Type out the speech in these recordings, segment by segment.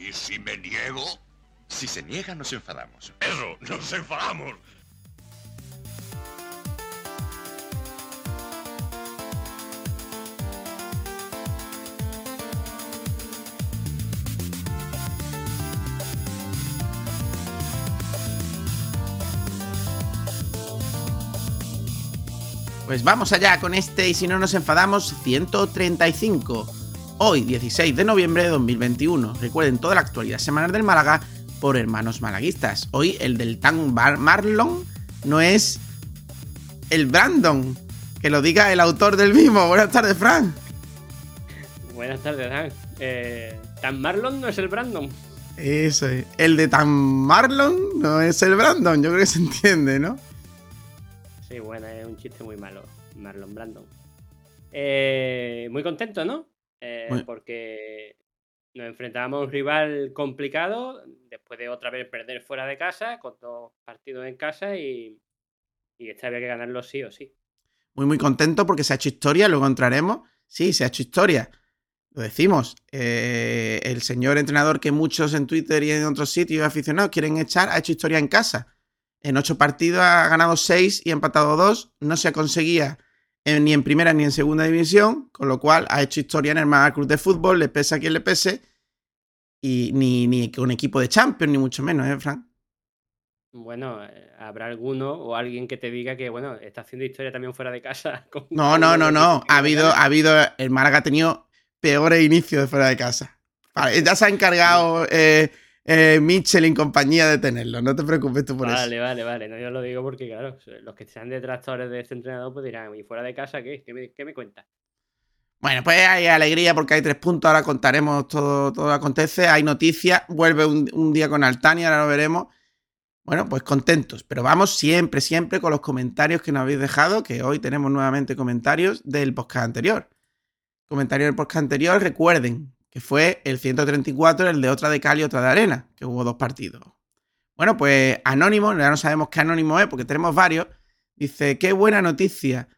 ¿Y si me niego? Si se niega, nos enfadamos. Eso, nos enfadamos. Pues vamos allá con este y si no nos enfadamos 135. Hoy 16 de noviembre de 2021. Recuerden toda la actualidad semanal del Málaga por hermanos malaguistas. Hoy el del Tan Marlon no es el Brandon. Que lo diga el autor del mismo. Buenas tardes, Fran. Buenas tardes, Dan. Eh, Tan Marlon no es el Brandon. Eso es. El de Tan Marlon no es el Brandon. Yo creo que se entiende, ¿no? Sí, bueno, es un chiste muy malo, Marlon Brandon. Eh, muy contento, ¿no? Eh, porque nos enfrentábamos a un rival complicado después de otra vez perder fuera de casa, con dos partidos en casa y, y esta había que ganarlo sí o sí. Muy, muy contento porque se ha hecho historia, luego entraremos. Sí, se ha hecho historia. Lo decimos. Eh, el señor entrenador que muchos en Twitter y en otros sitios aficionados quieren echar ha hecho historia en casa en ocho partidos ha ganado seis y ha empatado dos. No se conseguía ni en primera ni en segunda división, con lo cual ha hecho historia en el Málaga Cruz de Fútbol, le pese a quien le pese, y ni, ni con equipo de Champions, ni mucho menos, ¿eh, Frank? Bueno, eh, habrá alguno o alguien que te diga que, bueno, está haciendo historia también fuera de casa. no, no, no, no. Ha habido, ha habido, el Málaga ha tenido peores inicios de fuera de casa. ya se ha encargado eh, eh, Mitchell en compañía de tenerlo. No te preocupes tú por eso. Vale, vale, vale. No, yo lo digo porque, claro, los que sean detractores de este entrenador pues dirán, ¿y fuera de casa qué? ¿Qué me, qué cuentas? Bueno, pues hay alegría porque hay tres puntos. Ahora contaremos todo, todo lo que acontece. Hay noticias. Vuelve un, día con Altania, ahora lo veremos. Bueno, pues contentos. Pero vamos siempre, siempre con los comentarios que nos habéis dejado. Que hoy tenemos nuevamente comentarios del podcast anterior. Comentarios del podcast anterior. Recuerden que fue el 134, el de otra de Cali y otra de Arena, que hubo dos partidos. Bueno, pues Anónimo, ya no sabemos qué Anónimo es porque tenemos varios, dice, qué buena noticia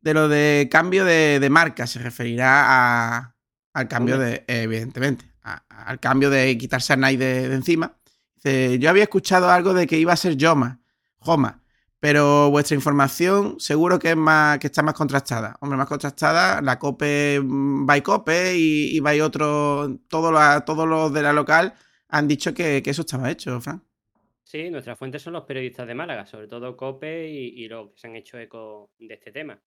de lo de cambio de, marca, se referirá al cambio de, evidentemente, al cambio de quitarse a Nike de, encima. Dice, yo había escuchado algo de que iba a ser Joma, Joma, pero vuestra información seguro que es más que está más contrastada. Hombre, más contrastada, la COPE by COPE y, y by otro, todos los de la local han dicho que, eso estaba hecho, Fran. Sí, nuestras fuentes son los periodistas de Málaga, sobre todo COPE y, los que se han hecho eco de este tema.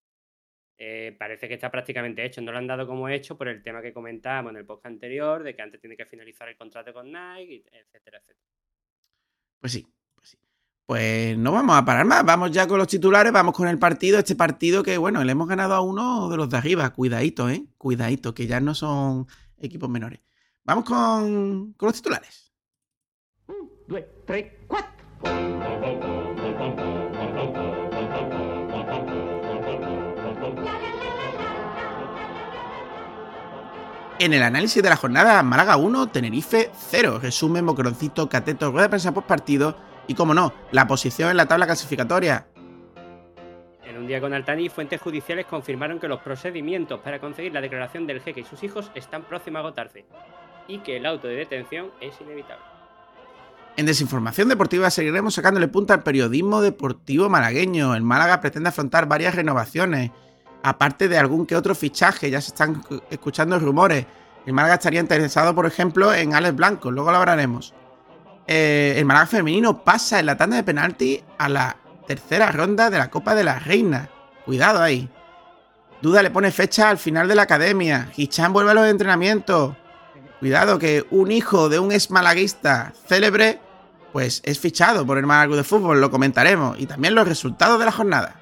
Eh, parece que está prácticamente hecho. No lo han dado como hecho por el tema que comentábamos en el podcast anterior, de que antes tiene que finalizar el contrato con Nike, etcétera, etcétera. Pues sí, pues no vamos a parar más, vamos ya con los titulares, vamos con el partido, este partido que, bueno, le hemos ganado a uno de los de arriba, cuidadito, ¿eh? Cuidadito, que ya no son equipos menores. Vamos con, con los titulares. Un, dos, tres, cuatro. En el análisis de la jornada, Málaga 1, Tenerife 0. Resumen, Mocroncito, Cateto, rueda de prensa post partido y, como no, la posición en la tabla clasificatoria. En un día con Altani, fuentes judiciales confirmaron que los procedimientos para conseguir la declaración del jeque y sus hijos están próximos a agotarse y que el auto de detención es inevitable. En desinformación deportiva seguiremos sacándole punta al periodismo deportivo malagueño. El Málaga pretende afrontar varias renovaciones, aparte de algún que otro fichaje, ya se están escuchando rumores. El Málaga estaría interesado, por ejemplo, en Alex Blanco, luego lo hablaremos. Eh, el Málaga femenino pasa en la tanda de penalti a la tercera ronda de la Copa de la Reina. Cuidado ahí. Duda le pone fecha al final de la academia. Hichan vuelve a los entrenamientos. Cuidado que un hijo de un ex malaguista célebre, pues es fichado por el Málaga de Fútbol, lo comentaremos. Y también los resultados de la jornada.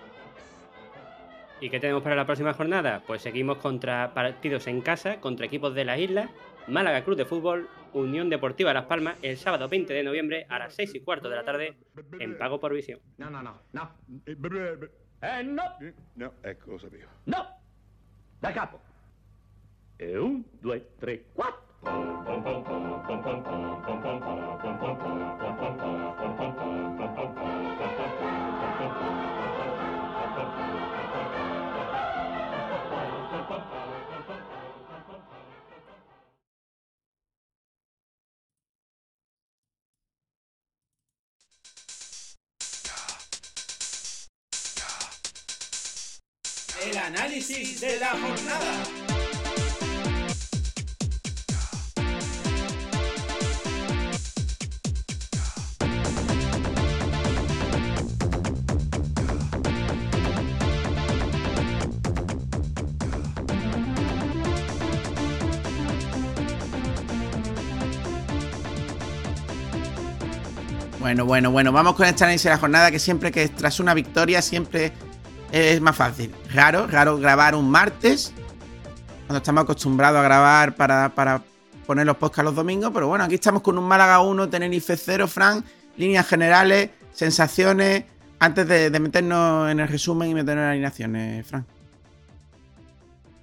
¿Y qué tenemos para la próxima jornada? Pues seguimos contra partidos en casa, contra equipos de la isla, Málaga Cruz de Fútbol, Unión Deportiva Las Palmas, el sábado 20 de noviembre a las 6 y cuarto de la tarde en pago por visión. No, no, no, no. Eh, no. No, è cosa mia. No. Da capo. E un, due, tre, quattro. De la jornada. Bueno, bueno, bueno, vamos con este análisis de la jornada que siempre que tras una victoria siempre es más fácil. Raro, raro grabar un martes, cuando estamos acostumbrados a grabar para, poner los podcasts los domingos, pero bueno, aquí estamos con un Málaga 1, Tenerife 0, Frank, líneas generales, sensaciones, antes de, meternos en el resumen y meternos en las alineaciones, Frank.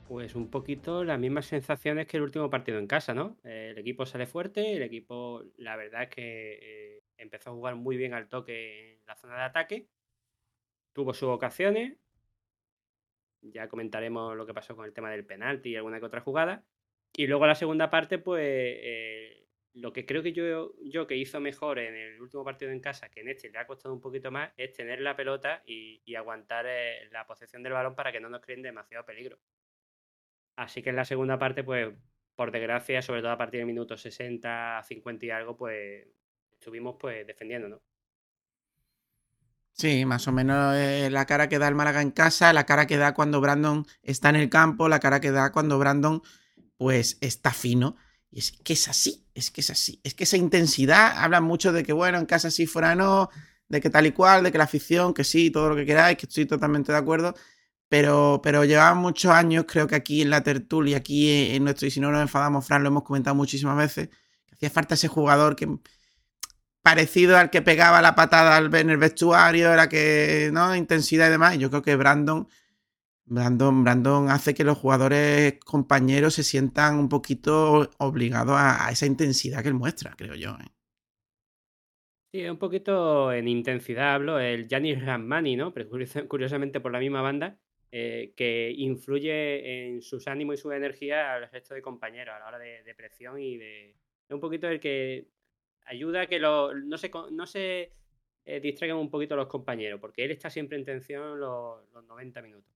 Pues un poquito las mismas sensaciones que el último partido en casa, ¿no? el equipo sale fuerte, el equipo, la verdad es que eh, empezó a jugar muy bien al toque en la zona de ataque, tuvo sus ocasiones, ya comentaremos lo que pasó con el tema del penalti y alguna que otra jugada, y luego la segunda parte, pues eh, lo que creo que yo, yo que hizo mejor en el último partido en casa, que en este le ha costado un poquito más, es tener la pelota y, aguantar eh, la posesión del balón para que no nos creen demasiado peligro. Así que en la segunda parte, pues por desgracia, sobre todo a partir del minuto 60, 50 y algo, pues estuvimos pues defendiendo, ¿no? Sí, más o menos eh, la cara que da el Málaga en casa, la cara que da cuando Brandon está en el campo, la cara que da cuando Brandon pues está fino. Y es que es así, es que es así. Es que esa intensidad, hablan mucho de que bueno, en casa sí, fuera no, de que tal y cual, de que la afición, que sí, todo lo que queráis, que estoy totalmente de acuerdo. Pero, pero llevamos muchos años, creo que aquí en la tertulia, aquí en nuestro, y si no nos enfadamos, Fran, lo hemos comentado muchísimas veces, que hacía falta ese jugador que, parecido al que pegaba la patada en el vestuario, era que, ¿no? Intensidad y demás. Yo creo que Brandon, Brandon, Brandon hace que los jugadores compañeros se sientan un poquito obligados a, esa intensidad que él muestra, creo yo. ¿eh? Sí, un poquito en intensidad hablo, el Janis Ramani, ¿no? Pero curiosamente por la misma banda, eh, que influye en sus ánimos y su energía al resto de compañeros a la hora de, de presión y de... Es un poquito el que ayuda a que no se, no se eh, distraigan un poquito los compañeros, porque él está siempre en tensión los, 90 minutos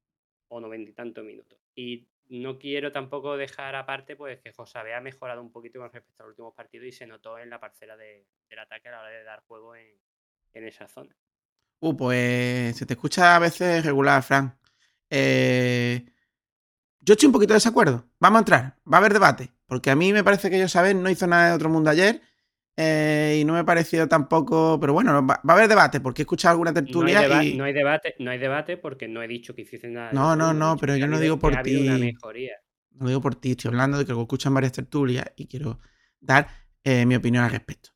o 90 y tantos minutos. Y no quiero tampoco dejar aparte pues que José ha mejorado un poquito con respecto al último partido y se notó en la parcela del ataque a la hora de dar juego en, esa zona. Uh, pues se te escucha a veces regular, Fran. Eh, yo estoy un poquito de desacuerdo. Vamos a entrar, va a haber debate. Porque a mí me parece que saben, no hizo nada de otro mundo ayer eh, y no me ha parecido tampoco, pero bueno, va, a haber debate, porque he escuchado alguna tertulia no hay, y... no hay debate, no hay debate porque no he dicho que hiciesen nada. No, no, no, pero yo no digo por ti. No digo por ti, estoy hablando de que escuchan varias tertulias y quiero dar eh, mi opinión al respecto.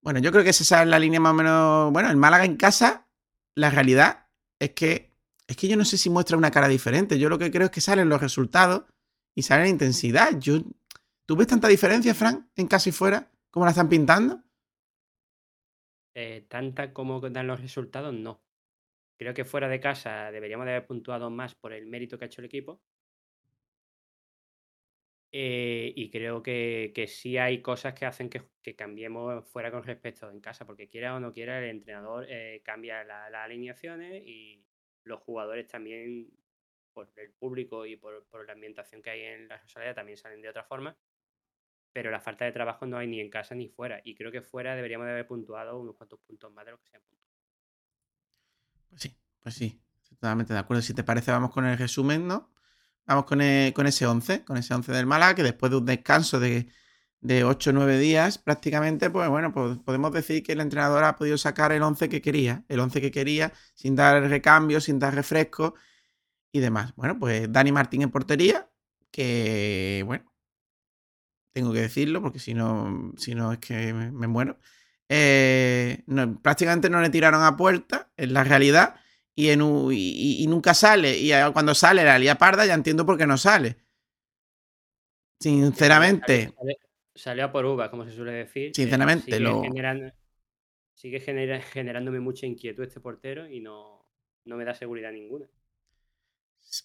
Bueno, yo creo que esa es la línea más o menos. Bueno, el Málaga en casa, la realidad es que es que yo no sé si muestra una cara diferente. Yo lo que creo es que salen los resultados y sale la intensidad. Yo, ¿Tú ves tanta diferencia, Frank, en casa y fuera? ¿Cómo la están pintando? Eh, tanta como dan los resultados, no. Creo que fuera de casa deberíamos de haber puntuado más por el mérito que ha hecho el equipo. Eh, y creo que, sí hay cosas que hacen que, cambiemos fuera con respecto en casa, porque quiera o no quiera, el entrenador eh, cambia las alineaciones y los jugadores también, por el público y por, la ambientación que hay en la sociedad, también salen de otra forma pero la falta de trabajo no hay ni en casa ni fuera. Y creo que fuera deberíamos de haber puntuado unos cuantos puntos más de lo que se han puntuado. Pues sí, pues sí, totalmente de acuerdo. Si te parece, vamos con el resumen, ¿no? Vamos con, e, con ese 11, con ese 11 del Málaga, que después de un descanso de, de 8 o 9 días prácticamente, pues bueno, pues podemos decir que el entrenador ha podido sacar el 11 que quería, el 11 que quería, sin dar recambio, sin dar refresco y demás. Bueno, pues Dani Martín en portería, que bueno, tengo que decirlo, porque si no, si no es que me, muero. Eh, prácticamente no le tiraron a puerta, en la realidad, y, en, y, nunca sale. Y cuando sale la lía parda, ya entiendo por qué no sale. Sinceramente. Salió, a por uva, como se suele decir. Sinceramente, sigue lo. Generando, sigue generándome mucha inquietud este portero y no, no me da seguridad ninguna.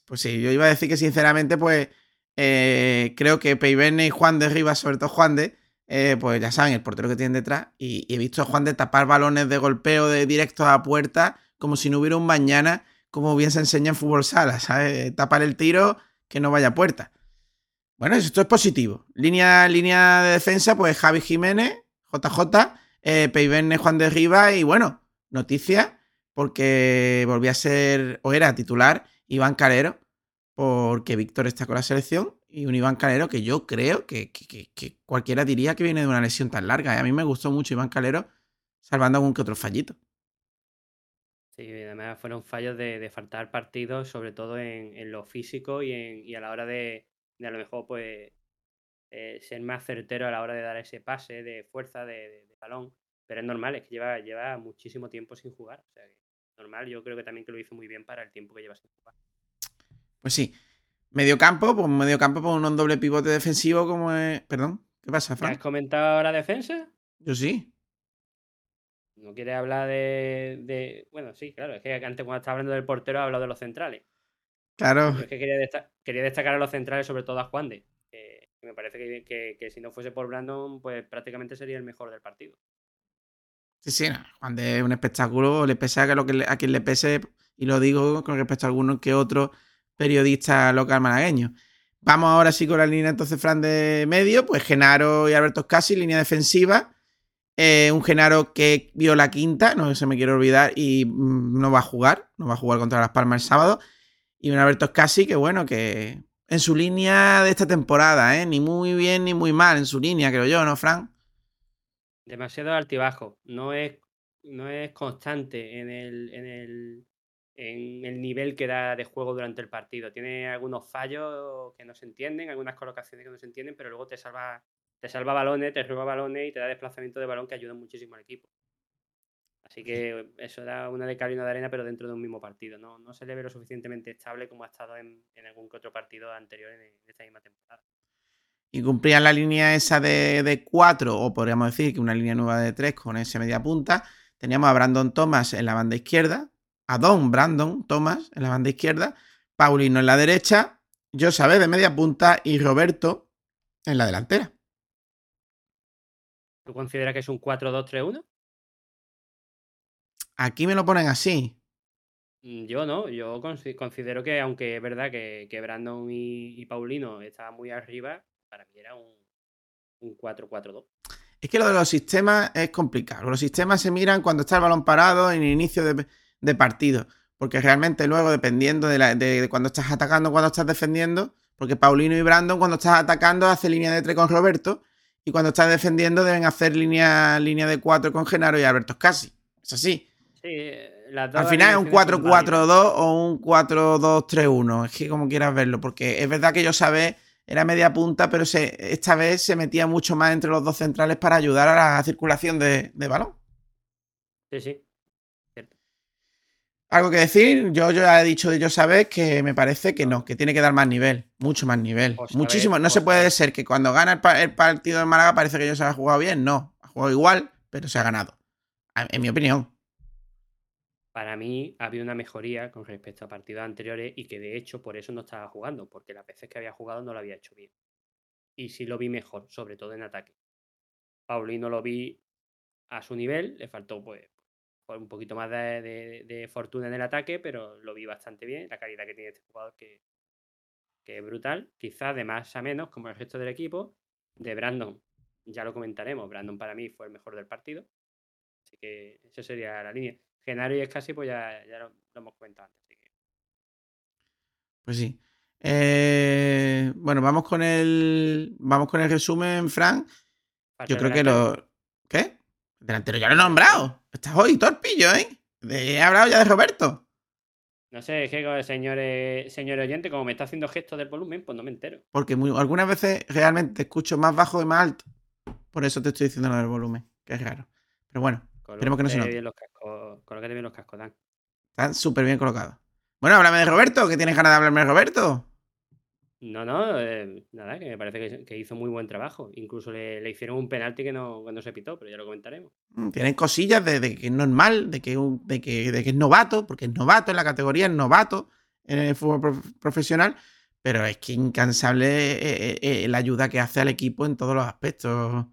Pues sí, yo iba a decir que sinceramente, pues eh, creo que Peivene y Juan de Rivas, sobre todo Juan de, eh, pues ya saben, el portero que tienen detrás. Y, he visto a Juan de tapar balones de golpeo de directo a puerta, como si no hubiera un mañana, como bien se enseña en fútbol sala, ¿sabes? Tapar el tiro, que no vaya a puerta. Bueno, esto es positivo. Línea, línea de defensa, pues Javi Jiménez, JJ, eh, Juan de Riva y bueno, noticia, porque volvió a ser, o era titular, Iván Calero, porque Víctor está con la selección y un Iván Calero que yo creo que, cualquiera diría que viene de una lesión tan larga. ¿eh? A mí me gustó mucho Iván Calero, salvando algún que otro fallito. Sí, además fueron fallos de, faltar partidos, sobre todo en, lo físico y, a la hora de, a lo mejor pues eh, ser más certero a la hora de dar ese pase de fuerza de, balón. Pero es normal, es que lleva, lleva muchísimo tiempo sin jugar. O sea, que normal, yo creo que también que lo hizo muy bien para el tiempo que lleva sin jugar. Pues sí. Medio campo, pues medio campo con pues un doble pivote defensivo como es. Perdón, ¿qué pasa, Frank? ¿Has comentado la defensa? Yo sí. ¿No quieres hablar de, Bueno, sí, claro, es que antes cuando estaba hablando del portero ha hablado de los centrales. Claro. es que quería, destacar a los centrales, sobre todo a Juan de. Que, me parece que, si no fuese por Brandon, pues prácticamente sería el mejor del partido. Sí, sí, Juan de es un espectáculo, le pese a, lo que a quien le pese, y lo digo con respecto a algunos que otros periodista local malagueño. Vamos ahora sí con la línea entonces, Fran, de medio. Pues Genaro y Alberto Scassi, línea defensiva. Eh, un Genaro que vio la quinta, no se me quiere olvidar, y mm, no va a jugar. No va a jugar contra Las Palmas el sábado. Y un Alberto Scassi que, bueno, que en su línea de esta temporada, ¿eh? Ni muy bien ni muy mal en su línea, creo yo, ¿no, Fran? Demasiado altibajo. No es, no es constante en el, en el en el nivel que da de juego durante el partido. Tiene algunos fallos que no se entienden, algunas colocaciones que no se entienden, pero luego te salva, te salva balones, te roba balones y te da desplazamiento de balón que ayuda muchísimo al equipo. Así que eso da una de cal y una de arena, pero dentro de un mismo partido. No, no se le ve lo suficientemente estable como ha estado en, algún que otro partido anterior en, esta misma temporada. Y cumplían la línea esa de, de cuatro, o podríamos decir que una línea nueva de tres con ese media punta. Teníamos a Brandon Thomas en la banda izquierda, a Don Brandon Thomas en la banda izquierda, Paulino en la derecha, Josabé de media punta y Roberto en la delantera. ¿Tú consideras que es un 4-2-3-1? Aquí me lo ponen así. Mm, yo no, yo considero que aunque es verdad que, Brandon y, Paulino estaban muy arriba, para mí era un, un 4-4-2. Es que lo de los sistemas es complicado. Los sistemas se miran cuando está el balón parado en el inicio de, de partido. Porque realmente luego, dependiendo de, la, de, cuando estás atacando, cuando estás defendiendo, porque Paulino y Brandon cuando estás atacando hace línea de 3 con Roberto y cuando estás defendiendo deben hacer línea, línea de 4 con Genaro y Alberto Casi. Es así. Al final es un 4-4-2 o un 4-2-3-1. Es que como quieras verlo, porque es verdad que yo sabía era media punta, pero se, esta vez se metía mucho más entre los dos centrales para ayudar a la circulación de, de balón. Sí, sí. ¿Algo que decir? Yo, yo ya he dicho de yo sabes que me parece que no, que tiene que dar más nivel, mucho más nivel. Muchísimo. No se puede ser que cuando gana el, partido de Málaga parece que yo se ha jugado bien. No, ha jugado igual, pero se ha ganado. En mi opinión. Para mí ha habido una mejoría con respecto a partidos anteriores y que de hecho por eso no estaba jugando, porque las veces que había jugado no lo había hecho bien. Y sí lo vi mejor, sobre todo en ataque. Paulino lo vi a su nivel, le faltó pues un poquito más de, fortuna en el ataque, pero lo vi bastante bien. La calidad que tiene este jugador que, que es brutal. Quizás de más a menos, como el resto del equipo. De Brandon, ya lo comentaremos. Brandon para mí fue el mejor del partido. Así que esa sería la línea. Genaro y Escasi, pues ya, ya lo, hemos comentado antes. Pues sí. Eh, bueno, vamos con el. Vamos con el resumen, Frank. Yo creo que lo. ¿Qué? Delantero ya lo he nombrado. Estás hoy torpillo, ¿eh? He hablado ya de Roberto. No sé, es que, señor, señor oyente, como me está haciendo gestos del volumen, pues no me entero. Porque algunas veces realmente te escucho más bajo y más alto. Por eso te estoy diciendo lo del volumen, que es raro. Pero bueno, esperemos que no se note. Los cascos, que te los cascos, Dan. Están súper bien colocados. Bueno, háblame de Roberto, que tienes ganas de hablarme de Roberto. No, no, eh, nada, que me parece que, hizo muy buen trabajo. Incluso le, hicieron un penalti que no, cuando se pitó, pero ya lo comentaremos. Mm, tienen cosillas de, que es normal, de que, de, que, de que es novato, porque es novato en la categoría, es novato en el fútbol profesional, pero es que incansable eh, eh, la ayuda que hace al equipo en todos los aspectos,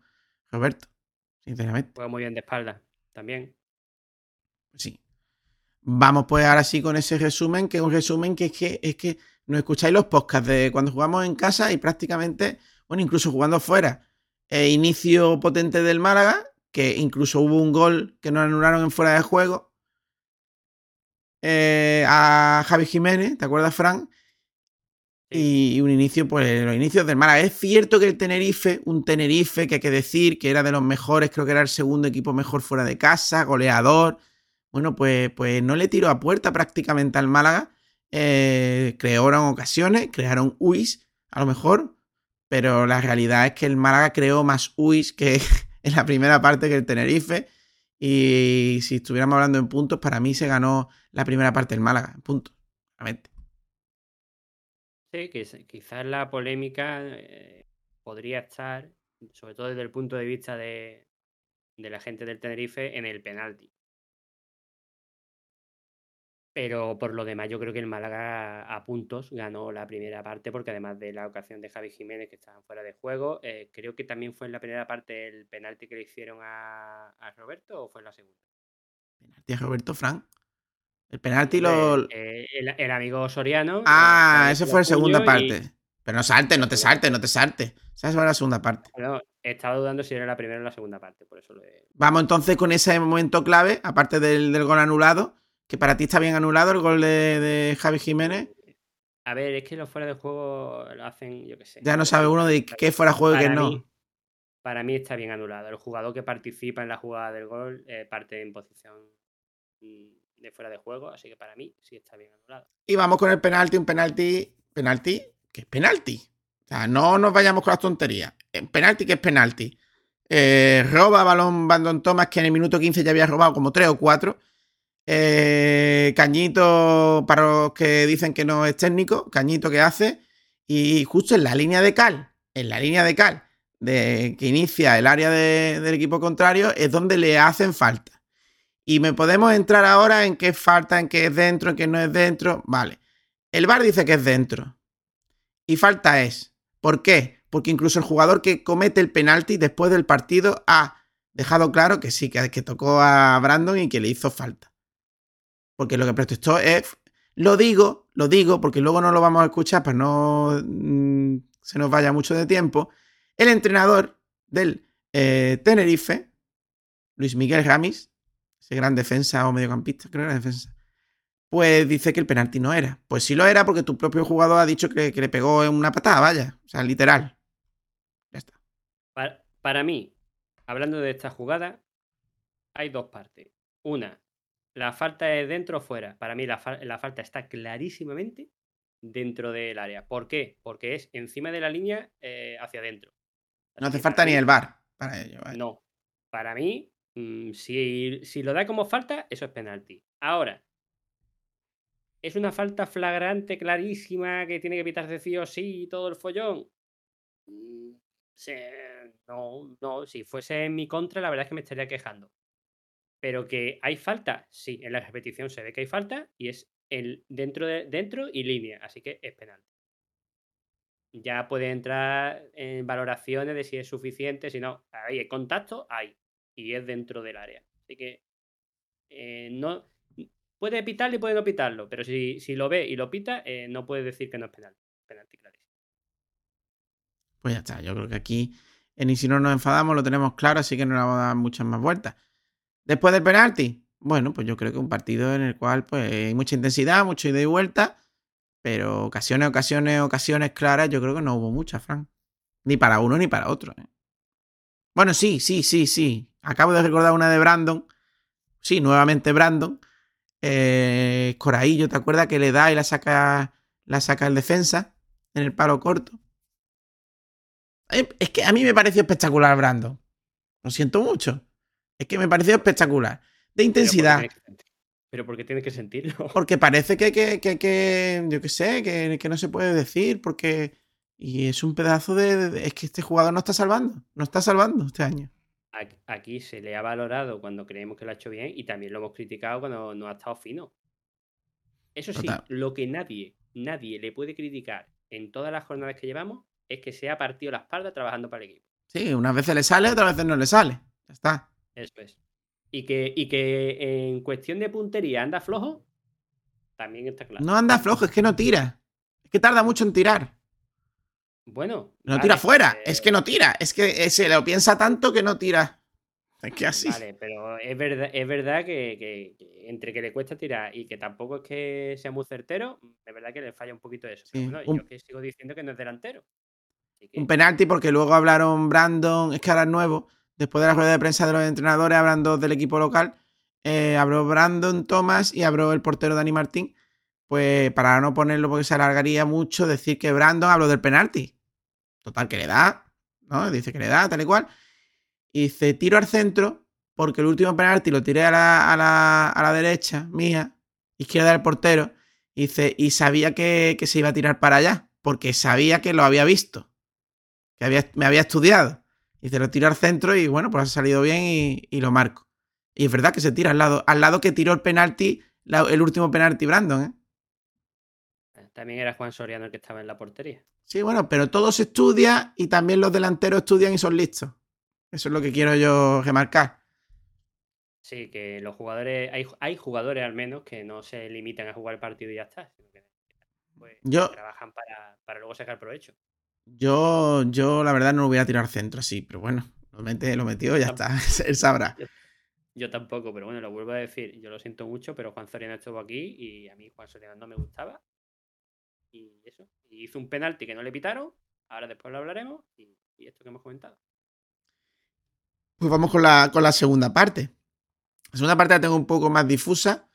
Roberto, sinceramente. Juega muy bien de espalda, también. Sí. Vamos pues ahora sí con ese resumen, que es un resumen que es que, es que nos escucháis los podcasts de cuando jugamos en casa y prácticamente, bueno, incluso jugando fuera. Eh, inicio potente del Málaga, que incluso hubo un gol que nos anularon en fuera de juego. Eh, a Javi Jiménez, ¿te acuerdas, Fran? Y un inicio, pues los inicios del Málaga. Es cierto que el Tenerife, un Tenerife que hay que decir que era de los mejores, creo que era el segundo equipo mejor fuera de casa, goleador. Bueno, pues, pues no le tiró a puerta prácticamente al Málaga. Eh, crearon ocasiones, crearon UIS, a lo mejor, pero la realidad es que el Málaga creó más UIS que en la primera parte que el Tenerife. Y si estuviéramos hablando en puntos, para mí se ganó la primera parte del Málaga, en puntos, realmente. Sí, quizás la polémica eh, podría estar, sobre todo desde el punto de vista de, de la gente del Tenerife, en el penalti. Pero por lo demás, yo creo que el Málaga a puntos ganó la primera parte, porque además de la ocasión de Javi Jiménez, que estaban fuera de juego, eh, creo que también fue en la primera parte el penalti que le hicieron a, Roberto, o fue en la segunda. ¿Penalti a Roberto Frank? El penalti lo. Eh, el, amigo Soriano. Ah, eso fue la segunda parte. Pero no salte, no te salte, no te salte. Esa fue la segunda parte. No, estaba dudando si era la primera o la segunda parte, por eso Vamos entonces con ese momento clave, aparte del, gol anulado, que para ti está bien anulado el gol de, Javi Jiménez. A ver, es que los fuera de juego lo hacen, yo qué sé. Ya no sabe uno de qué fuera de juego y qué no. Para mí está bien anulado. El jugador que participa en la jugada del gol eh, parte en posición de fuera de juego, así que para mí sí está bien anulado. Y vamos con el penalti, un penalti, penalti, que es penalti. O sea, no nos vayamos con las tonterías. Penalti que es penalti. Eh, roba balón Bandon Thomas, que en el minuto 15 ya había robado como 3 o 4. Eh, cañito, para los que dicen que no es técnico, Cañito que hace. Y justo en la línea de cal, en la línea de cal de, que inicia el área del equipo contrario, es donde le hacen falta. Y me podemos entrar ahora en qué falta, en qué es dentro, en qué no es dentro. Vale. El VAR dice que es dentro. Y falta es. ¿Por qué? Porque incluso el jugador que comete el penalti después del partido ha dejado claro que sí, que, que tocó a Brandon y que le hizo falta. Porque lo que protestó es. Lo digo, lo digo, porque luego no lo vamos a escuchar para no mm, se nos vaya mucho de tiempo. El entrenador del eh, Tenerife, Luis Miguel Ramis, gran defensa o mediocampista, creo que era defensa, pues dice que el penalti no era. Pues sí lo era porque tu propio jugador ha dicho que, le pegó en una patada, vaya. O sea, literal. Ya está. Para, mí, hablando de esta jugada, hay dos partes. Una, la falta es dentro o fuera. Para mí la, falta está clarísimamente dentro del área. ¿Por qué? Porque es encima de la línea eh, hacia adentro. no hace falta ni el bar para ello. No. Para mí, Mm, si, lo da como falta, eso es penalti. Ahora, ¿es una falta flagrante, clarísima, que tiene que pitarse sí o sí todo el follón? Mm, no, no, si fuese en mi contra, la verdad es que me estaría quejando. Pero que hay falta, sí, en la repetición se ve que hay falta y es el dentro, de, dentro y línea, así que es penalti. Ya puede entrar en valoraciones de si es suficiente, si no, hay contacto, hay y es dentro del área. Así que eh, no puede pitarlo y puede no pitarlo, pero si, lo ve y lo pita, eh, no puede decir que no es penal. Penalti clarísimo. Pues ya está, yo creo que aquí en y si no nos enfadamos lo tenemos claro, así que no le vamos a dar muchas más vueltas. Después del penalti, bueno, pues yo creo que un partido en el cual pues hay mucha intensidad, mucho ida y vuelta, pero ocasiones, ocasiones, ocasiones claras, yo creo que no hubo muchas, Frank. Ni para uno ni para otro. ¿eh? Bueno, sí, sí, sí, sí. Acabo de recordar una de Brandon. Sí, nuevamente Brandon. Eh, Coraillo, ¿te acuerdas que le da y la saca, la saca el defensa en el palo corto? Eh, es que a mí me pareció espectacular Brandon. Lo siento mucho. Es que me pareció espectacular. De intensidad. Pero ¿por qué tienes que sentirlo? Porque parece que, que, que, que yo qué sé, que, que, no se puede decir, porque... Y es un pedazo de, Es que este jugador no está salvando, no está salvando este año aquí se le ha valorado cuando creemos que lo ha hecho bien y también lo hemos criticado cuando no ha estado fino. Eso sí, lo que nadie, nadie le puede criticar en todas las jornadas que llevamos es que se ha partido la espalda trabajando para el equipo. Sí, unas veces le sale, otras veces no le sale. Ya está. Eso es. y que, y que en cuestión de puntería anda flojo, también está claro. No anda flojo, es que no tira. Es que tarda mucho en tirar. Bueno. No tira fuera, es que no tira. Es que se lo piensa tanto que no tira. Es que así. Vale, pero es verdad, es verdad que, entre que le cuesta tirar y que tampoco es que sea muy certero, es verdad que le falla un poquito eso. yo que sigo diciendo que no es delantero. Un penalti porque luego hablaron Brandon, es que ahora es nuevo. Después de la rueda de prensa de los entrenadores, hablan dos del equipo local. Eh, habló Brandon Thomas y habló el portero Dani Martín. Pues para no ponerlo porque se alargaría mucho, decir que Brandon habló del penalti. Total, que le da, ¿no? Dice que le da, tal y cual. Y dice, tiro al centro, porque el último penalti lo tiré a la, a la, a la derecha, mía, izquierda del portero. Y y sabía que, que, se iba a tirar para allá, porque sabía que lo había visto, que había, me había estudiado. Y dice, lo tiro al centro y bueno, pues ha salido bien y, y, lo marco. Y es verdad que se tira al lado, al lado que tiró el penalti, el último penalti Brandon, ¿eh? También era Juan Soriano el que estaba en la portería. Sí, bueno, pero todo se estudia y también los delanteros estudian y son listos. Eso es lo que quiero yo remarcar. Sí, que los jugadores, hay, jugadores al menos que no se limitan a jugar el partido y ya está, sino que pues, trabajan para, luego sacar provecho. Yo, yo la verdad no lo voy a tirar centro así, pero bueno, lo, mete, lo metió y ya está, él sabrá. Yo, tampoco, pero bueno, lo vuelvo a decir, yo lo siento mucho, pero Juan Soriano estuvo aquí y a mí Juan Soriano no me gustaba y eso. Y hizo un penalti que no le pitaron. Ahora después lo hablaremos. Y, esto que hemos comentado. Pues vamos con la, con la segunda parte. La segunda parte la tengo un poco más difusa.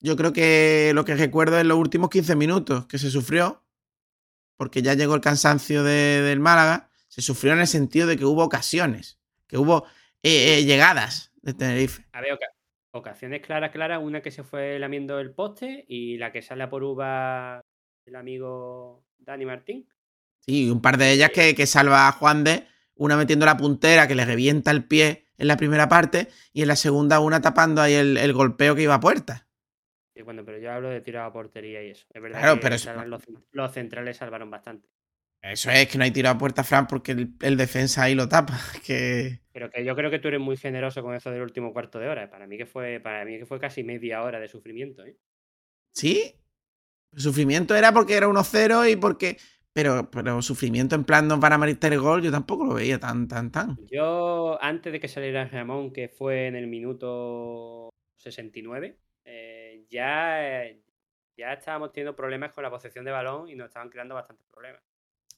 Yo creo que lo que recuerdo es los últimos 15 minutos que se sufrió. Porque ya llegó el cansancio del Málaga. Se sufrió en el sentido de que hubo ocasiones. Que hubo eh, eh, llegadas de Tenerife. A ver, ocasiones claras, claras, una que se fue lamiendo el poste y la que sale a por uva el amigo Dani Martín. Sí, un par de ellas que, que salva a Juan de, una metiendo la puntera que le revienta el pie en la primera parte y en la segunda una tapando ahí el, golpeo que iba a puerta. Bueno, pero yo hablo de tirado a portería y eso. Es verdad que pero los centrales salvaron bastante. Eso es, que no hay tirado a puerta, Fran, porque el, defensa ahí lo tapa. Que... Pero que yo creo que tú eres muy generoso con eso del último cuarto de hora. Para mí que fue, para mí que fue casi media hora de sufrimiento, ¿eh? ¿Sí? El sufrimiento era porque era 1-0 y porque. Pero, pero sufrimiento en plan no van a meter el gol, yo tampoco lo veía tan, tan, tan. Yo, antes de que saliera Ramón, que fue en el minuto 69, eh, ya, ya estábamos teniendo problemas con la posesión de balón y nos estaban creando bastantes problemas.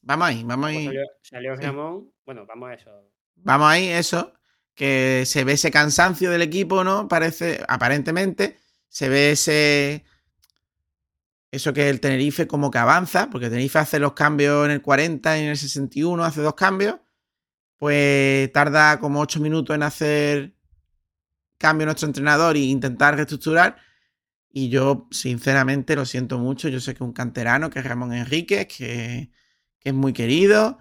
Vamos ahí, vamos ahí. Salió, Ramón, bueno, vamos a eso. Vamos ahí, eso. Que se ve ese cansancio del equipo, ¿no? Parece, aparentemente, se ve ese. Eso que el Tenerife como que avanza, porque Tenerife hace los cambios en el 40 y en el 61, hace dos cambios. Pues tarda como 8 minutos en hacer cambio nuestro entrenador e intentar reestructurar. Y yo, sinceramente, lo siento mucho. Yo sé que un canterano, que es Ramón Enríquez, que que es muy querido.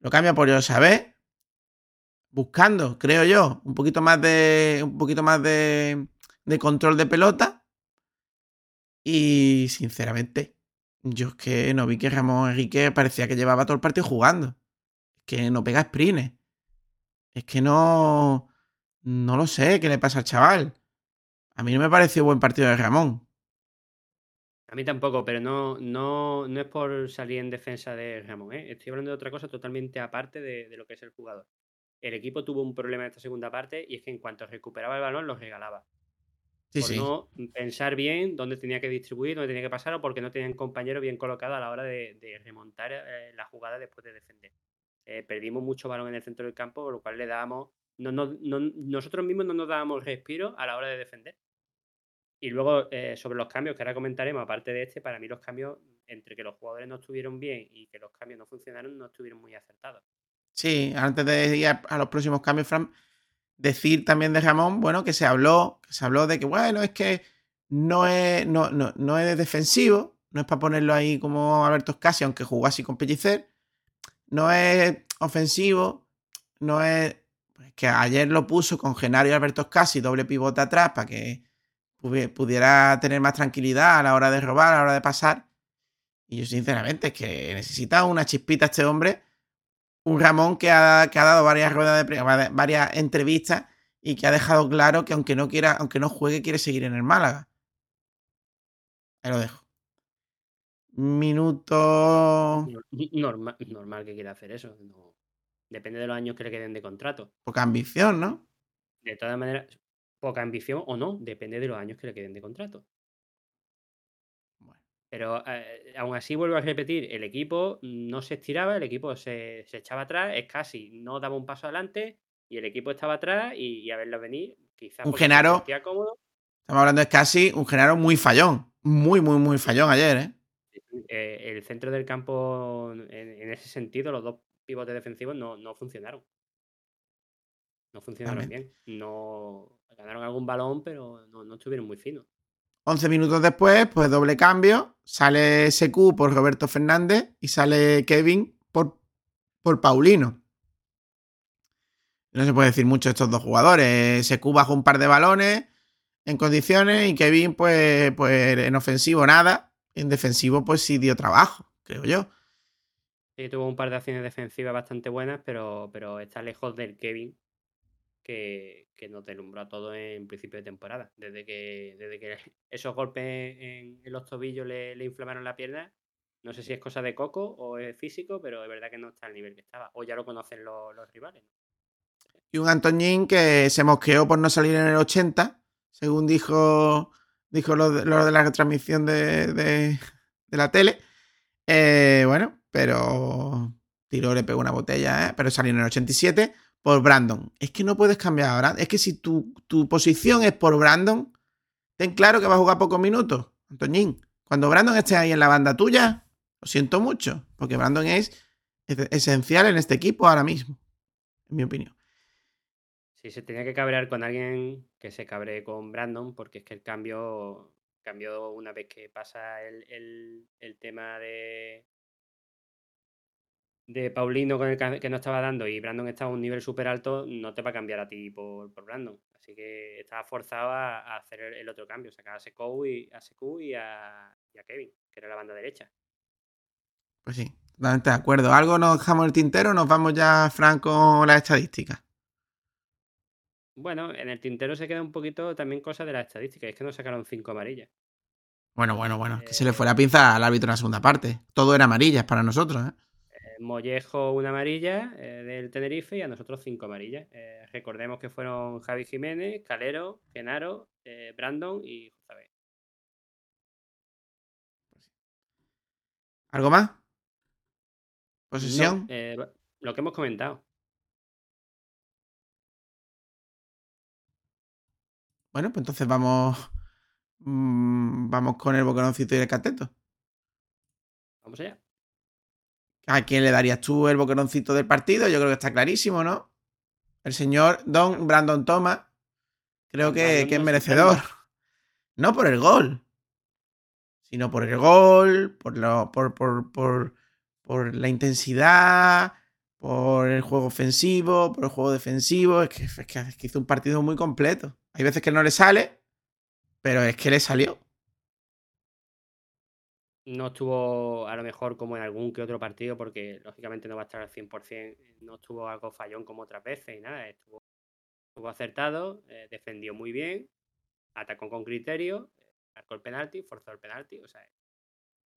Lo cambia por yo saber. Buscando, creo yo, un poquito más de. Un poquito más de, control de pelota. Y sinceramente, yo es que no vi que Ramón Enrique parecía que llevaba todo el partido jugando. Es que no pega sprints. Es que no. No lo sé qué le pasa al chaval. A mí no me pareció buen partido de Ramón. A mí tampoco, pero no, no, no es por salir en defensa de Ramón. ¿eh? Estoy hablando de otra cosa totalmente aparte de, lo que es el jugador. El equipo tuvo un problema en esta segunda parte y es que en cuanto recuperaba el balón, lo regalaba. Sí, por no pensar bien dónde tenía que distribuir, dónde tenía que pasar o porque no tenían compañero bien colocado a la hora de, remontar eh, la jugada después de defender. Eh, perdimos mucho balón en el centro del campo, por lo cual le dábamos. No, no, nosotros mismos no nos dábamos respiro a la hora de defender. Y luego, eh, sobre los cambios que ahora comentaremos, aparte de este, para mí los cambios, entre que los jugadores no estuvieron bien y que los cambios no funcionaron, no estuvieron muy acertados. Sí, antes de ir a, los próximos cambios, Fran, decir también de Ramón, bueno, que se habló, se habló de que, bueno, es que no es, no, no, no es defensivo, no es para ponerlo ahí como Alberto Scassi, aunque jugó así con Pellicer, no es ofensivo, no es, pues que ayer lo puso con Genario y Alberto Scassi, doble pivote atrás, para que pudiera tener más tranquilidad a la hora de robar, a la hora de pasar. Y yo sinceramente es que necesita una chispita este hombre. Un Ramón que ha, que ha dado varias ruedas de varias entrevistas y que ha dejado claro que aunque no quiera, aunque no juegue, quiere seguir en el Málaga. Ahí lo dejo. Minuto. Normal, normal que quiera hacer eso. Depende de los años que le queden de contrato. Poca ambición, ¿no? De todas maneras, poca ambición o no, depende de los años que le queden de contrato. Pero eh, aún así vuelvo a repetir, el equipo no se estiraba, el equipo se, echaba atrás, es casi no daba un paso adelante y el equipo estaba atrás y, a verlo venir, quizás un Genaro, estamos hablando de casi un Genaro muy fallón, muy, muy, muy fallón ayer, ¿eh? eh el centro del campo, en, ese sentido, los dos pivotes defensivos no, funcionaron. No funcionaron bien. No ganaron algún balón, pero no, no estuvieron muy finos. 11 minutos después, pues doble cambio. Sale SQ por Roberto Fernández y sale Kevin por, por Paulino. No se puede decir mucho de estos dos jugadores. SQ bajó un par de balones en condiciones y Kevin, pues, pues en ofensivo nada. En defensivo, pues sí dio trabajo, creo yo. Sí, tuvo un par de acciones defensivas bastante buenas, pero, pero está lejos del Kevin que, que nos deslumbró a en principio de temporada. Desde que, desde que esos golpes en, los tobillos le, inflamaron la pierna, no sé si es cosa de coco o es físico, pero es verdad que no está al nivel que estaba. O ya lo conocen los, rivales. Y un Antoñín que se mosqueó por no salir en el 80, según dijo, dijo lo, de, la retransmisión de, de, la tele. Eh, bueno, pero tiró, le pegó una botella, ¿eh? pero salió en el 87 por Brandon. Es que no puedes cambiar ahora. Es que si tu, posición es por Brandon, ten claro que va a jugar pocos minutos, Antoñín. Cuando Brandon esté ahí en la banda tuya, lo siento mucho, porque Brandon es esencial en este equipo ahora mismo, en mi opinión. Sí, se tenía que cabrear con alguien que se cabre con Brandon, porque es que el cambio cambió una vez que pasa el tema de, de Paulino con el que no estaba dando y Brandon estaba a un nivel súper alto, no te va a cambiar a ti por, Brandon. Así que estaba forzado a, hacer el, otro cambio, sacar a Sekou y a, y a, Kevin, que era la banda derecha. Pues sí, totalmente de acuerdo. ¿Algo nos dejamos el tintero nos vamos ya, Fran, con las estadísticas? Bueno, en el tintero se queda un poquito también cosas de las estadísticas. Es que nos sacaron cinco amarillas. Bueno, bueno, bueno. que se le fue la pinza al árbitro en la segunda parte. Todo era amarillas para nosotros, ¿eh? Mollejo una amarilla eh, del Tenerife y a nosotros cinco amarillas. Eh, recordemos que fueron Javi Jiménez, Calero, Genaro, eh, Brandon y José. ¿Algo más? ¿Posesión? lo que hemos comentado. Bueno, pues entonces vamos. Mm, vamos con el boqueroncito y el cateto. Vamos allá. ¿A quién le darías tú el boqueroncito del partido? Yo creo que está clarísimo, ¿no? El señor Don Brandon Thomas. Creo que, es merecedor. No por el gol, sino por el gol, por, lo, por, por, por, la intensidad, por el juego ofensivo, por el juego defensivo. Es que, es que hizo un partido muy completo. Hay veces que no le sale, pero es que le salió no estuvo a lo mejor como en algún que otro partido, porque lógicamente no va a estar al 100%, no estuvo algo fallón como otras veces y nada, estuvo, estuvo acertado, eh, defendió muy bien, atacó con criterio, marcó el penalti, forzó el penalti, o sea,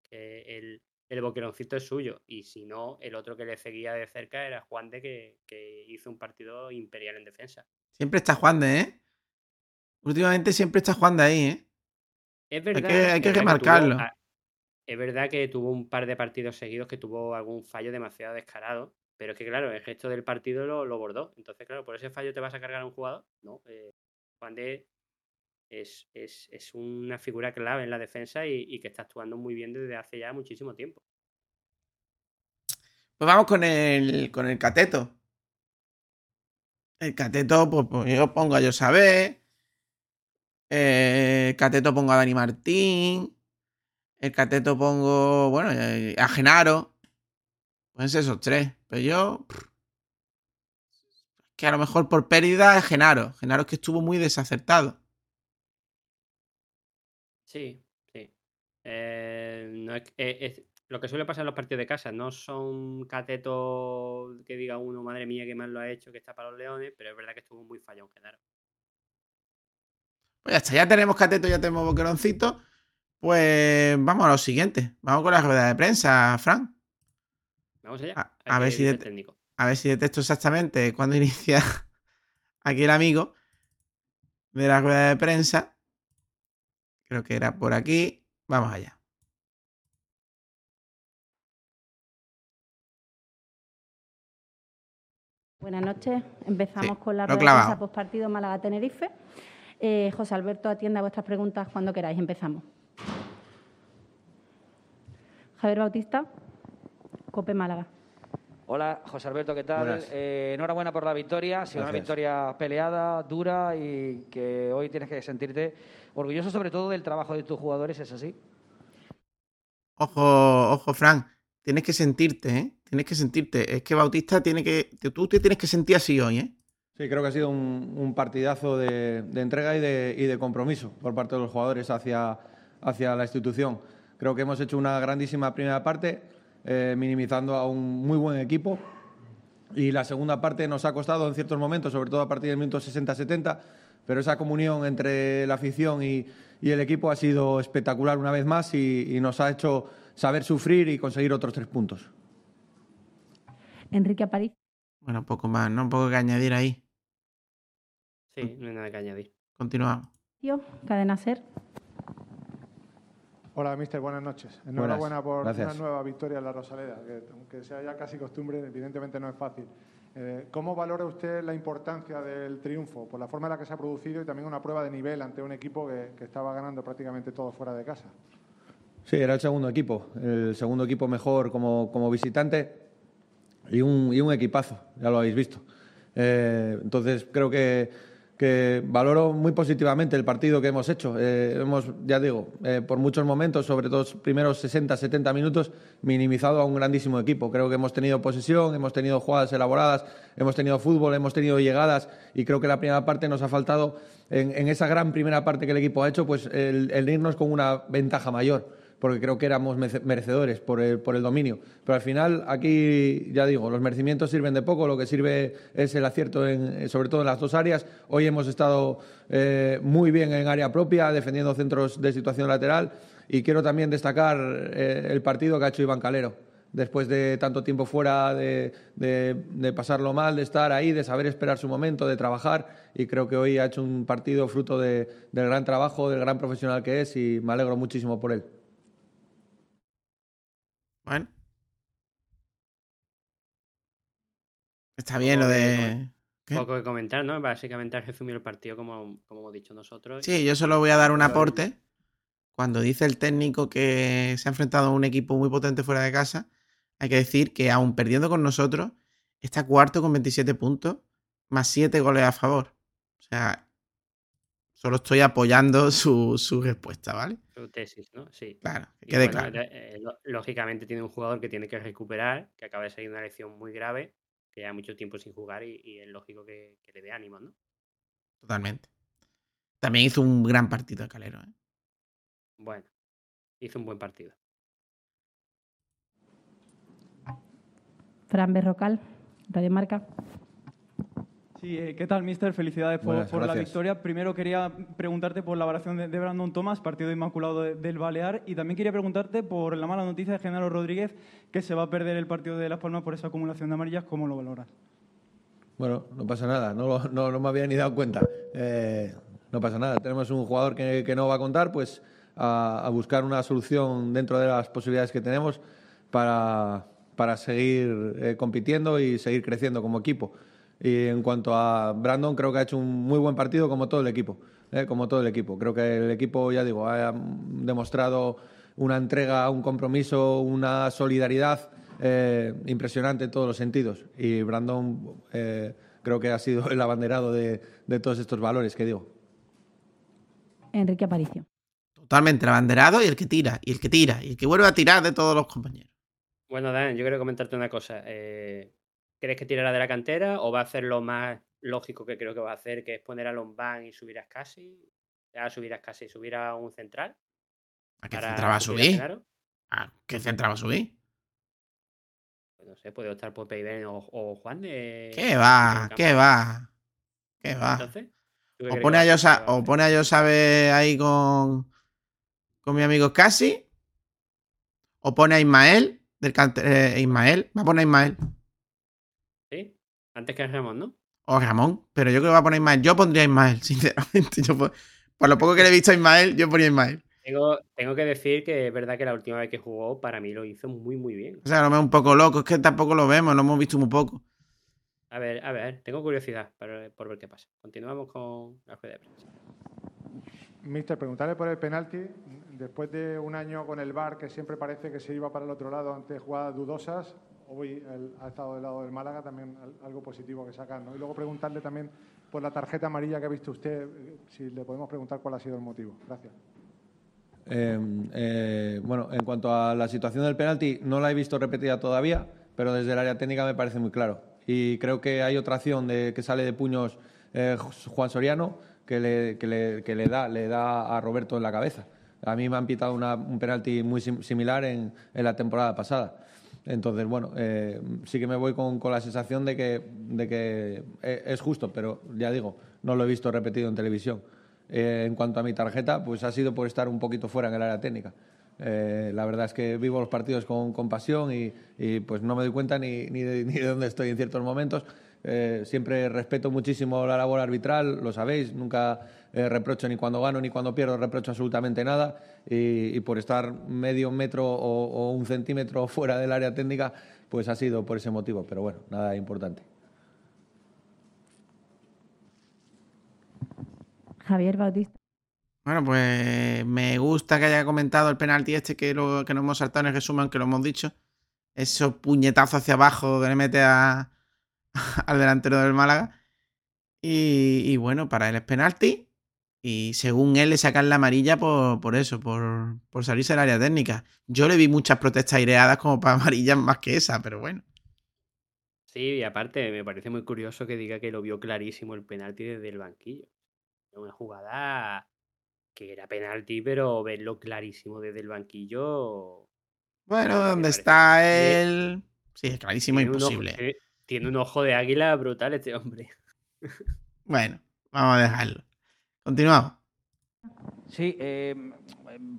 que el, el boqueroncito es suyo y si no, el otro que le seguía de cerca era Juan de que, que hizo un partido imperial en defensa. Siempre está Juan de, ¿eh? Últimamente siempre está Juan de ahí, ¿eh? Es verdad. Hay que, remarcarlo es verdad que tuvo un par de partidos seguidos que tuvo algún fallo demasiado descarado, pero es que, claro, el gesto del partido lo, bordó. Entonces, claro, por ese fallo te vas a cargar a un jugador. No, eh, Juan de es, una figura clave en la defensa y, que está actuando muy bien desde hace ya muchísimo tiempo. Pues vamos con el, con el cateto. El cateto, pues, pues yo pongo a Josabé. Eh, cateto pongo a Dani Martín. El cateto pongo, bueno, eh, a Genaro. Pueden ser esos tres. Pero yo. Que a lo mejor por pérdida es Genaro. Genaro es que estuvo muy desacertado. Sí, sí. Eh, no es, lo que suele pasar en los partidos de casa no son catetos que diga uno, madre mía, que mal lo ha hecho, que está para los leones, pero es verdad que estuvo muy fallón Genaro. Pues ya está, ya tenemos cateto, ya tenemos boqueroncito. Pues vamos a lo siguiente. Vamos con la rueda de prensa, Fran. Vamos allá. A, ver, si a ver si detecto exactamente cuándo inicia aquí el amigo de la rueda de prensa. Creo que era por aquí. Vamos allá. Buenas noches. Empezamos con la rueda de prensa postpartido Málaga-Tenerife. Eh, José Alberto atienda vuestras preguntas cuando queráis. Empezamos. Javier Bautista, Cope Málaga. Hola, José Alberto, ¿qué tal? Eh, enhorabuena por la victoria. Ha sido una victoria peleada, dura y que hoy tienes que sentirte orgulloso sobre todo del trabajo de tus jugadores, ¿es así? Ojo, ojo, Fran. Tienes que sentirte, ¿eh? Tienes que sentirte. Es que Bautista tiene que. Tú te tienes que sentir así hoy, ¿eh? Sí, creo que ha sido un, partidazo de, entrega y de, y de, compromiso por parte de los jugadores hacia, hacia la institución. Creo que hemos hecho una grandísima primera parte, eh, minimizando a un muy buen equipo. Y la segunda parte nos ha costado en ciertos momentos, sobre todo a partir del minuto 60-70, pero esa comunión entre la afición y, el equipo ha sido espectacular una vez más y, nos ha hecho saber sufrir y conseguir otros tres puntos. Enrique Apariz. Bueno, poco más, ¿no? Un poco que añadir ahí. Sí, no hay nada que añadir. Continuamos. Cadena Ser. Hola, mister, buenas noches. Enhorabuena por una nueva victoria en la Rosaleda, que aunque sea ya casi costumbre, evidentemente no es fácil. Eh, ¿Cómo valora usted la importancia del triunfo? Por la forma en la que se ha producido y también una prueba de nivel ante un equipo que, estaba ganando prácticamente todo fuera de casa. Sí, era el segundo equipo, el segundo equipo mejor como, como visitante y un, y un equipazo, ya lo habéis visto. Eh, entonces creo que que valoro muy positivamente el partido que hemos hecho. Eh, hemos, ya digo, eh, por muchos momentos, sobre todo los primeros 60, 70 minutos, minimizado a un grandísimo equipo. Creo que hemos tenido posesión, hemos tenido jugadas elaboradas, hemos tenido fútbol, hemos tenido llegadas y creo que la primera parte nos ha faltado, en, esa gran primera parte que el equipo ha hecho, pues el irnos con una ventaja mayor porque creo que éramos merecedores por el, por el dominio. Pero al final, aquí, ya digo, los merecimientos sirven de poco, lo que sirve es el acierto, en, sobre todo en las dos áreas. Hoy hemos estado eh, muy bien en área propia, defendiendo centros de situación lateral, y quiero también destacar eh, el partido que ha hecho Iván Calero después de tanto tiempo fuera, de, de, pasarlo mal, de estar ahí, de saber esperar su momento, de trabajar. Y creo que hoy ha hecho un partido fruto del gran trabajo, del gran profesional que es y me alegro muchísimo por él. Bueno. Está bien lo de. Poco que comentar, ¿no? Básicamente resumir el partido como, como hemos dicho nosotros. Sí, yo solo voy a dar un aporte. Cuando dice el técnico que se ha enfrentado a un equipo muy potente fuera de casa, hay que decir que aún perdiendo con nosotros, está cuarto con 27 puntos, más 7 goles a favor. O sea, Solo estoy apoyando su, respuesta, ¿vale? Su tesis, ¿no? Sí. Claro, que quede claro. Eh, lógicamente tiene un jugador que tiene que recuperar, que acaba de salir una lección muy grave, que lleva mucho tiempo sin jugar y, es lógico que, le dé ánimo, ¿no? Totalmente. También hizo un gran partido de Calero, ¿eh? Bueno, hizo un buen partido. Fran Berrocal, Radio Marca. Sí, eh, ¿qué tal, mister? Felicidades por, la victoria. Primero quería preguntarte por la varación de, Brandon Thomas, partido inmaculado del Balear, y también quería preguntarte por la mala noticia de Genaro Rodríguez, que se va a perder el partido de Las Palmas por esa acumulación de amarillas. ¿Cómo lo valoras? Bueno, no pasa nada, no, no, me había ni dado cuenta. Eh, no pasa nada, tenemos un jugador que, no va a contar, pues a, buscar una solución dentro de las posibilidades que tenemos para, para seguir eh, compitiendo y seguir creciendo como equipo. Y en cuanto a Brandon, creo que ha hecho un muy buen partido como todo el equipo. ¿eh? Como todo el equipo. Creo que el equipo, ya digo, ha demostrado una entrega, un compromiso, una solidaridad eh, impresionante en todos los sentidos. Y Brandon eh, creo que ha sido el abanderado de, todos estos valores que digo. Enrique Aparicio. Totalmente el abanderado y el que tira, y el que tira, y el que vuelve a tirar de todos los compañeros. Bueno, Dan, yo quiero comentarte una cosa. ¿Crees que tirará de la cantera o va a hacer lo más lógico que creo que va a hacer, que es poner a Lombán y subir a Scassi? A subir a Scassi, subir a un central. ¿A qué central va a subir? ¿A qué central va a subir? Pues no sé, puede optar por Peiben o, Juan de. ¿Qué va? ¿Qué va? ¿Qué va? Entonces. O pone, a Yosa, o pone a Yosabe ahí con, con mi amigo Casi. O pone a Ismael, del eh, Ismael. Va a poner a Ismael. Antes que Ramón, ¿no? O Ramón, pero yo creo que va a poner Ismael. Yo pondría Ismael, sinceramente. por, lo poco que le he visto a Ismael, yo ponía Ismael. Tengo, tengo, que decir que es verdad que la última vez que jugó, para mí lo hizo muy, muy bien. O sea, lo veo un poco loco, es que tampoco lo vemos, lo hemos visto muy poco. A ver, a ver, tengo curiosidad por, ver qué pasa. Continuamos con la rueda de prensa. Mister, preguntarle por el penalti. Después de un año con el VAR, que siempre parece que se iba para el otro lado ante jugadas dudosas, hoy ha estado del lado del Málaga, también algo positivo que sacar. Y luego preguntarle también por la tarjeta amarilla que ha visto usted, si le podemos preguntar cuál ha sido el motivo. Gracias. Em, eh, bueno, en cuanto a la situación del penalti, no la he visto repetida todavía, pero desde el área técnica me parece muy claro y creo que hay otra acción de, que sale de puños eh, Juan Soriano que, le, que, le, que le, da, le da a Roberto en la cabeza. A mí me han pitado un penalti muy similar en, en, la temporada pasada. Entonces, bueno, eh, sí que me voy con, con, la sensación de que, de que eh, es justo, pero ya digo, no lo he visto repetido en televisión. en cuanto a mi tarjeta, pues ha sido por estar un poquito fuera en el área técnica. Eh, la verdad es que vivo los partidos con, pasión y, pues no me doy cuenta ni, ni, de, ni, de, dónde estoy en ciertos momentos. Eh, siempre respeto muchísimo la labor arbitral, lo sabéis, nunca eh, reprocho ni cuando gano ni cuando pierdo, reprocho absolutamente nada y, por estar medio metro o, o, un centímetro fuera del área técnica, pues ha sido por ese motivo, pero bueno, nada importante. Javier Bautista. Bueno, pues me gusta que haya comentado el penalti este que, lo, que nos hemos saltado en el resumen, que lo hemos dicho. Esos puñetazos hacia abajo que le mete a, al delantero del Málaga. Y, bueno, para él es penalti. Y según él le sacan la amarilla por, por eso, por, por salirse del área técnica. Yo le vi muchas protestas aireadas como para amarillas más que esa, pero bueno. Sí, y aparte me parece muy curioso que diga que lo vio clarísimo el penalti desde el banquillo. Una jugada que era penalti, pero verlo clarísimo desde el banquillo. Bueno, ¿dónde está él? Sí, es clarísimo, imposible. Tiene un ojo de águila brutal este hombre. Bueno, vamos a dejarlo. Continuamos. Sí, em,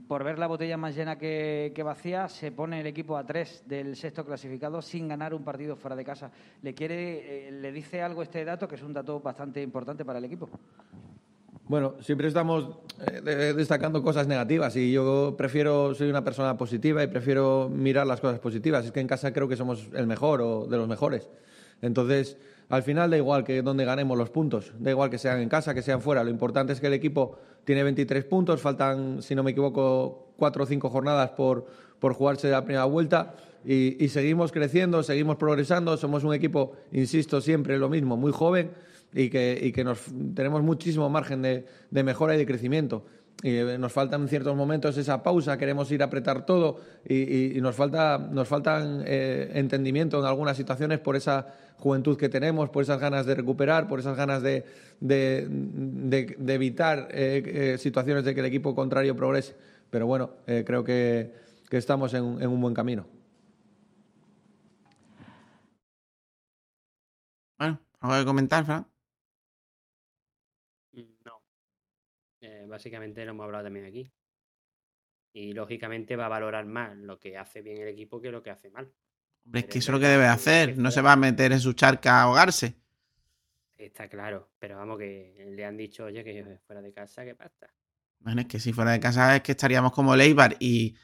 por ver la botella más llena que, vacía, se pone el equipo a tres del sexto clasificado sin ganar un partido fuera de casa. ¿Le quiere, eh, le dice algo este dato, que es un dato bastante importante para el equipo? Bueno, siempre estamos eh, destacando cosas negativas y yo prefiero, soy una persona positiva y prefiero mirar las cosas positivas. Es que en casa creo que somos el mejor o de los mejores. Entonces, al final da igual que donde ganemos los puntos, da igual que sean en casa, que sean fuera. Lo importante es que el equipo tiene 23 puntos, faltan, si no me equivoco, cuatro o cinco jornadas por, por jugarse la primera vuelta y, seguimos creciendo, seguimos progresando. Somos un equipo, insisto, siempre lo mismo, muy joven y que, y que nos, tenemos muchísimo margen de, de mejora y de crecimiento. Eh, nos faltan en ciertos momentos esa pausa, queremos ir a apretar todo y, nos falta nos faltan eh, entendimiento en algunas situaciones por esa juventud que tenemos, por esas ganas de recuperar, por esas ganas de, evitar eh, situaciones de que el equipo contrario progrese. Pero bueno, creo que, que estamos en, en, un buen camino. Bueno, ¿algo que comentar, Fran? Básicamente lo hemos hablado también aquí. Y lógicamente va a valorar más lo que hace bien el equipo que lo que hace mal. Hombre, es que eso es lo que debe hacer. No se va a meter en su charca a ahogarse. Está claro, pero vamos que le han dicho, oye, que fuera de casa, ¿qué pasa? Bueno, es que si fuera de casa es que estaríamos como Leibar y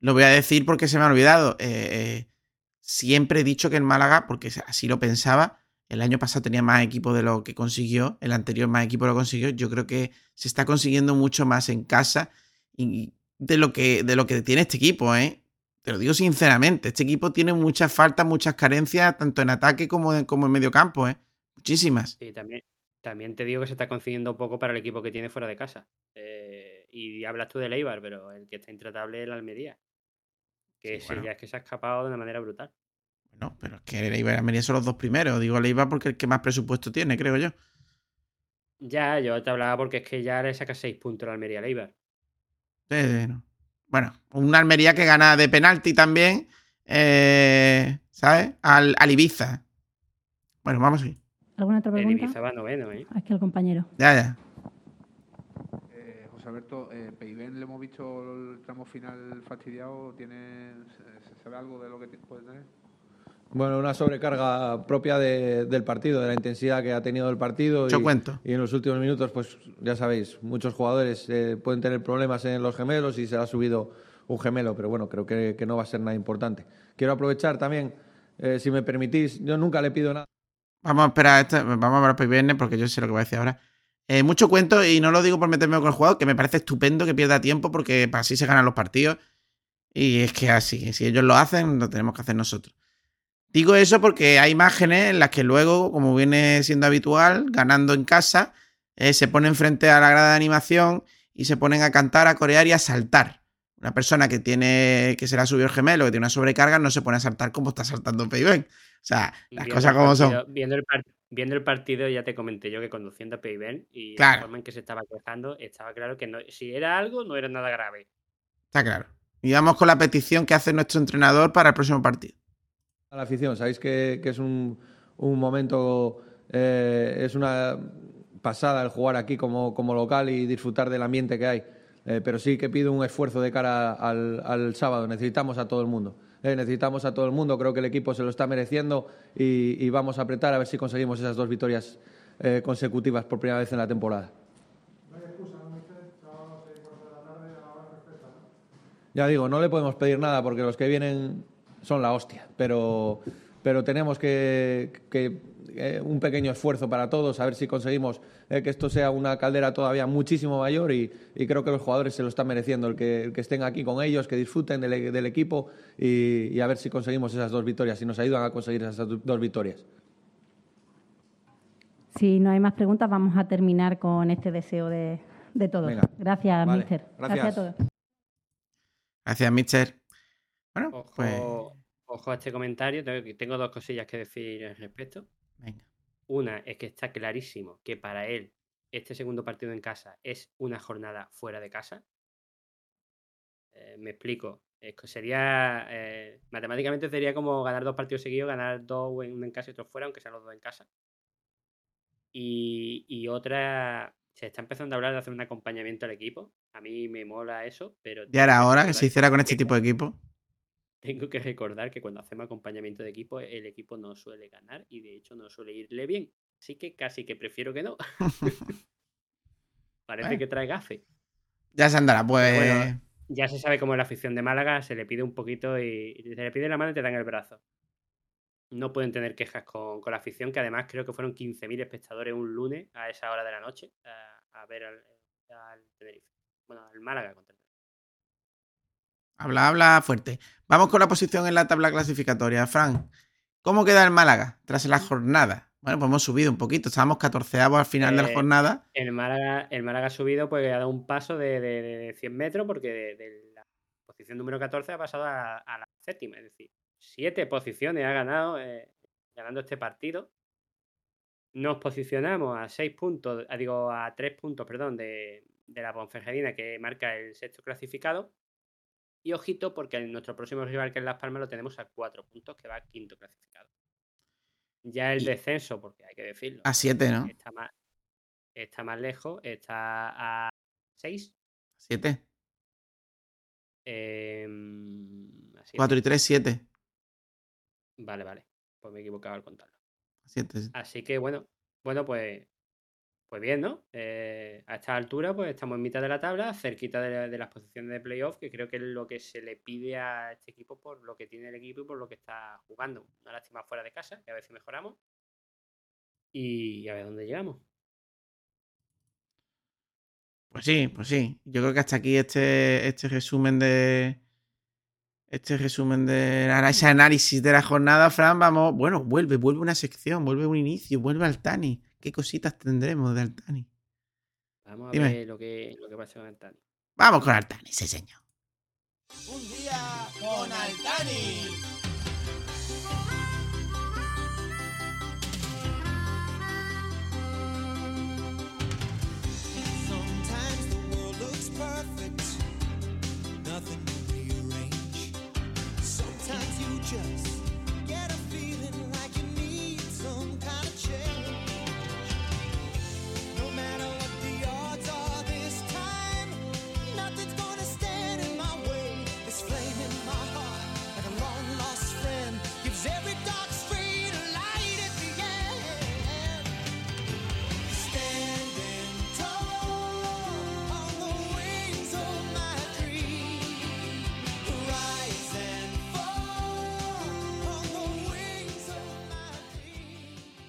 lo voy a decir porque se me ha olvidado. Eh, eh, siempre he dicho que en Málaga, porque así lo pensaba, el año pasado tenía más equipo de lo que consiguió, el anterior más equipo lo consiguió. Yo creo que se está consiguiendo mucho más en casa y de lo que, de lo que tiene este equipo, ¿eh? Te lo digo sinceramente, este equipo tiene muchas faltas, muchas carencias, tanto en ataque como en, como en medio campo, ¿eh? Muchísimas. Sí, también, también te digo que se está consiguiendo poco para el equipo que tiene fuera de casa. Eh, y hablas tú de Leibar, pero el que está intratable es el Almería. Que sí, ya es que se ha escapado de una manera brutal. No, pero es que Leiva y Almería son los dos primeros. Digo Leiva porque es el que más presupuesto tiene, creo yo. Ya, yo te hablaba porque es que ya le saca seis puntos a Almería Leiva. Bueno, una Almería que gana de penalti también, eh, ¿sabes? Al, Ibiza. Bueno, vamos a ir. ¿Alguna otra pregunta? El Ibiza va noveno, ¿eh? Aquí el compañero. Ya, ya. José Alberto, eh, le hemos visto el tramo final fastidiado, ¿tiene, se, sabe algo de lo que puede tener? Bueno, una sobrecarga propia del partido, de la intensidad que ha tenido el partido. Yo cuento. Y en los últimos minutos, pues ya sabéis, muchos jugadores eh, pueden tener problemas en los gemelos y se ha subido un gemelo, pero bueno, creo que, no va a ser nada importante. Quiero aprovechar también, eh, si me permitís, yo nunca le pido nada. Vamos a esperar, este, vamos a ver viernes porque yo sé lo que voy a decir ahora. Eh, mucho cuento y no lo digo por meterme con el jugador, que me parece estupendo que pierda tiempo porque así se ganan los partidos. Y es que así, si ellos lo hacen, lo tenemos que hacer nosotros. Digo eso porque hay imágenes en las que luego, como viene siendo habitual, ganando en casa, eh, se ponen frente a la grada de animación y se ponen a cantar, a corear y a saltar. Una persona que tiene que se le ha subido el gemelo, que tiene una sobrecarga, no se pone a saltar como está saltando Payben. O sea, las cosas como son. Viendo el, viendo el, partido, ya te comenté yo que conduciendo Payben y la forma en que se estaba quejando, estaba claro que no, si era algo, no era nada grave. Está claro. Y vamos con la petición que hace nuestro entrenador para el próximo partido. A la afición, sabéis que, es un, momento, eh, es una pasada el jugar aquí como, como local y disfrutar del ambiente que hay. Eh, pero sí que pido un esfuerzo de cara al, sábado. Necesitamos a todo el mundo. Eh, necesitamos a todo el mundo. Creo que el equipo se lo está mereciendo y, vamos a apretar a ver si conseguimos esas dos victorias eh, consecutivas por primera vez en la temporada. Ya digo, no le podemos pedir nada porque los que vienen son la hostia, pero, pero tenemos que eh, un pequeño esfuerzo para todos, a ver si conseguimos eh, que esto sea una caldera todavía muchísimo mayor y, creo que los jugadores se lo están mereciendo, el que, estén aquí con ellos, que disfruten del, equipo y, a ver si conseguimos esas dos victorias, si nos ayudan a conseguir esas dos victorias. Si no hay más preguntas, vamos a terminar con este deseo de, todos. Gracias, Mister. Gracias. a todos. Gracias, Mister. Bueno, ojo, pues... ojo a este comentario. Tengo dos cosillas que decir al respecto. Una es que está clarísimo que para él este segundo partido en casa es una jornada fuera de casa. Eh, me explico. sería eh, matemáticamente sería como ganar dos partidos seguidos, ganar dos uno en casa y otro fuera, aunque sean los dos en casa. Y, otra, se está empezando a hablar de hacer un acompañamiento al equipo. A mí me mola eso, pero. ¿Ya era hora que se hiciera con este tipo de equipo? Tengo que recordar que cuando hacemos acompañamiento de equipo, el equipo no suele ganar y de hecho no suele irle bien. Así que casi que prefiero que no. Parece que trae gafe. Ya se andará, pues. ya se sabe cómo es la afición de Málaga, se le pide un poquito y, se le pide la mano y te dan el brazo. No pueden tener quejas con, la afición, que además creo que fueron 15.000 espectadores un lunes a esa hora de la noche a, ver al, Tenerife. Bueno, al Málaga contra Habla, habla fuerte. Vamos con la posición en la tabla clasificatoria. Fran, ¿cómo queda el Málaga tras la jornada? Bueno, pues hemos subido un poquito. Estábamos 14 al final de la eh, jornada. El Málaga, el Málaga ha subido, pues ha dado un paso de, 100 metros, porque de, la posición número 14 ha pasado a, la séptima. Es decir, siete posiciones ha ganado eh, ganando este partido. Nos posicionamos a seis puntos, digo, a tres puntos, perdón, de, de la Ponferradina, que marca el sexto clasificado. Y ojito, porque en nuestro próximo rival, que es Las Palmas, lo tenemos a cuatro puntos, que va quinto clasificado. Ya el descenso, porque hay que decirlo. A siete, ¿no? Está más, está más lejos, está a seis. ¿Siete? Eh, Cuatro y tres, siete. Vale, vale. Pues me he equivocado al contarlo. Siete. Así que bueno, bueno, pues pues bien, ¿no? Eh, a esta altura, pues estamos en mitad de la tabla, cerquita de, las posiciones de playoff, que creo que es lo que se le pide a este equipo por lo que tiene el equipo y por lo que está jugando. Una lástima fuera de casa, que a ver si mejoramos. Y a ver dónde llegamos. Pues sí, pues sí. Yo creo que hasta aquí este, este resumen de. Este resumen de ese análisis de la jornada, Fran, vamos. Bueno, vuelve, vuelve una sección, vuelve un inicio, vuelve al Tani. ¿Qué cositas tendremos de Altani? Vamos a ver lo que, lo que pasa con Altani. Vamos con Altani, sí señor. Un día con Altani. Sometimes the world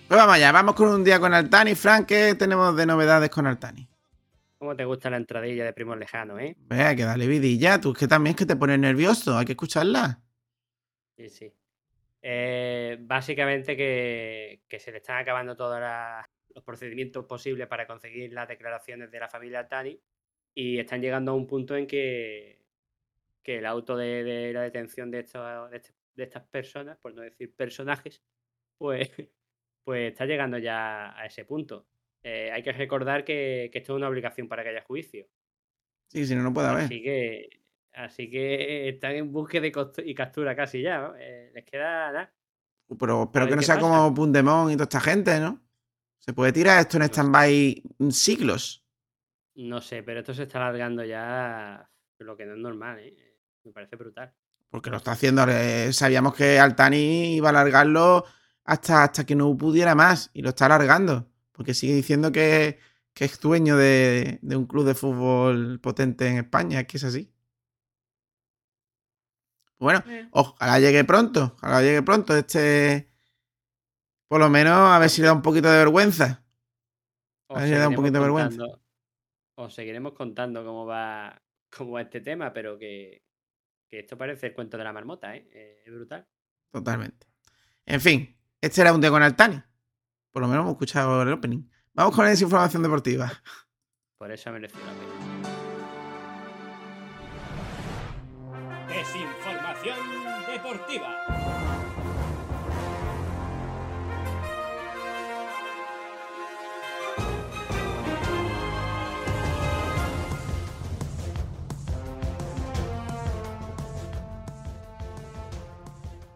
Pues vamos allá, vamos con un día con Altani. Frank, ¿qué tenemos de novedades con Altani? ¿Cómo te gusta la entradilla de Primo Lejano, eh? Vea, que dale vidilla. Tú es que también es que te pones nervioso, hay que escucharla. Sí, sí. Eh, básicamente que, se le están acabando todos los procedimientos posibles para conseguir las declaraciones de la familia Altani y están llegando a un punto en que, que el auto de, la detención de, estos, este, de, estas personas, por no decir personajes, pues, pues está llegando ya a ese punto. Eh, hay que recordar que, esto es una obligación para que haya juicio. Sí, si no, no puede haber. Así que, así que están en búsqueda y captura casi ya. Eh, les queda nada. Pero espero que no sea como Pundemon y toda esta gente, ¿no? Se puede tirar esto en stand-by siglos. No sé, pero esto se está alargando ya lo que no es normal, ¿eh? Me parece brutal. Porque lo está haciendo. sabíamos que Altani iba a alargarlo hasta, hasta que no pudiera más y lo está alargando. Porque sigue diciendo que, es dueño de, un club de fútbol potente en España, es que es así. Bueno, eh. ojalá llegue pronto, ojalá llegue pronto este... Por lo menos a ver si le da un poquito de vergüenza. A ver si le da un poquito de vergüenza. Os seguiremos contando cómo va, cómo va este tema, pero que, que esto parece el cuento de la marmota, ¿eh? ¿eh? Es brutal. Totalmente. En fin, este era un día con Altani. Por lo menos hemos escuchado el opening. Vamos con la desinformación deportiva. Por eso ha merecido la pena. Desinformación deportiva.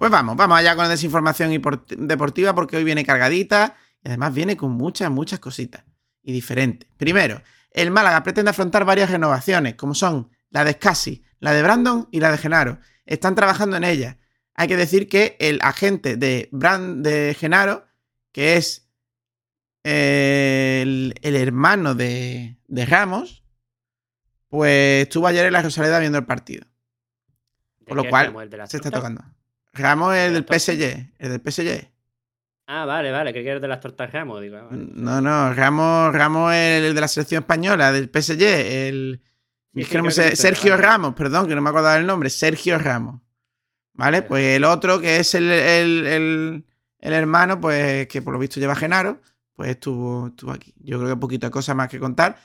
Pues vamos, vamos allá con la desinformación deportiva porque hoy viene cargadita y además viene con muchas, muchas cositas y diferentes. Primero, el Málaga pretende afrontar varias renovaciones, como son la de Scassi, la de Brandon y la de Genaro. Están trabajando en ellas. Hay que decir que el agente de, Brand, de Genaro, que es el, hermano de, de, Ramos, pues estuvo ayer en la Rosaleda viendo el partido. Por lo cual se está tocando. Ramos es del PSG, el del PSG. Ah, vale, vale, que eres de las tortas Ramos, digo. Ah, no, no, Ramos, Ramos es el de la selección española, del PSG, el... Sergio Ramos, perdón, que no me acordaba el nombre, Sergio Ramos. ¿Vale? Pues el otro, que es el, el, hermano, pues que por lo visto lleva Genaro, pues estuvo, estuvo aquí. Yo creo que poquita cosa más que contar.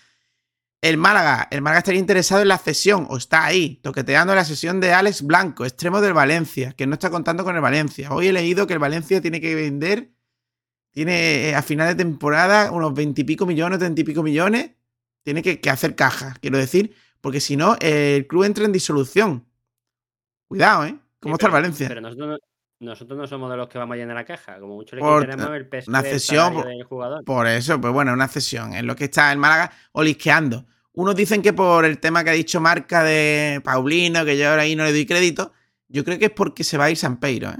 El Málaga, el Málaga estaría interesado en la cesión, o está ahí, toqueteando la sesión de Alex Blanco, extremo del Valencia, que no está contando con el Valencia. Hoy he leído que el Valencia tiene que vender, tiene eh, a final de temporada unos veintipico millones, treinta y pico millones, tiene que, hacer caja, quiero decir, porque si no, el club entra en disolución. Cuidado, ¿eh? ¿Cómo está el Valencia? Pero nosotros nosotros no somos de los que vamos a llenar la caja. Como mucho le queremos el peso una cesión, del jugador. Por eso, pues bueno, una cesión. Es lo que está el Málaga olisqueando. Unos dicen que por el tema que ha dicho Marca de Paulino, que yo ahora ahí no le doy crédito, yo creo que es porque se va a ir San Peiro, ¿eh?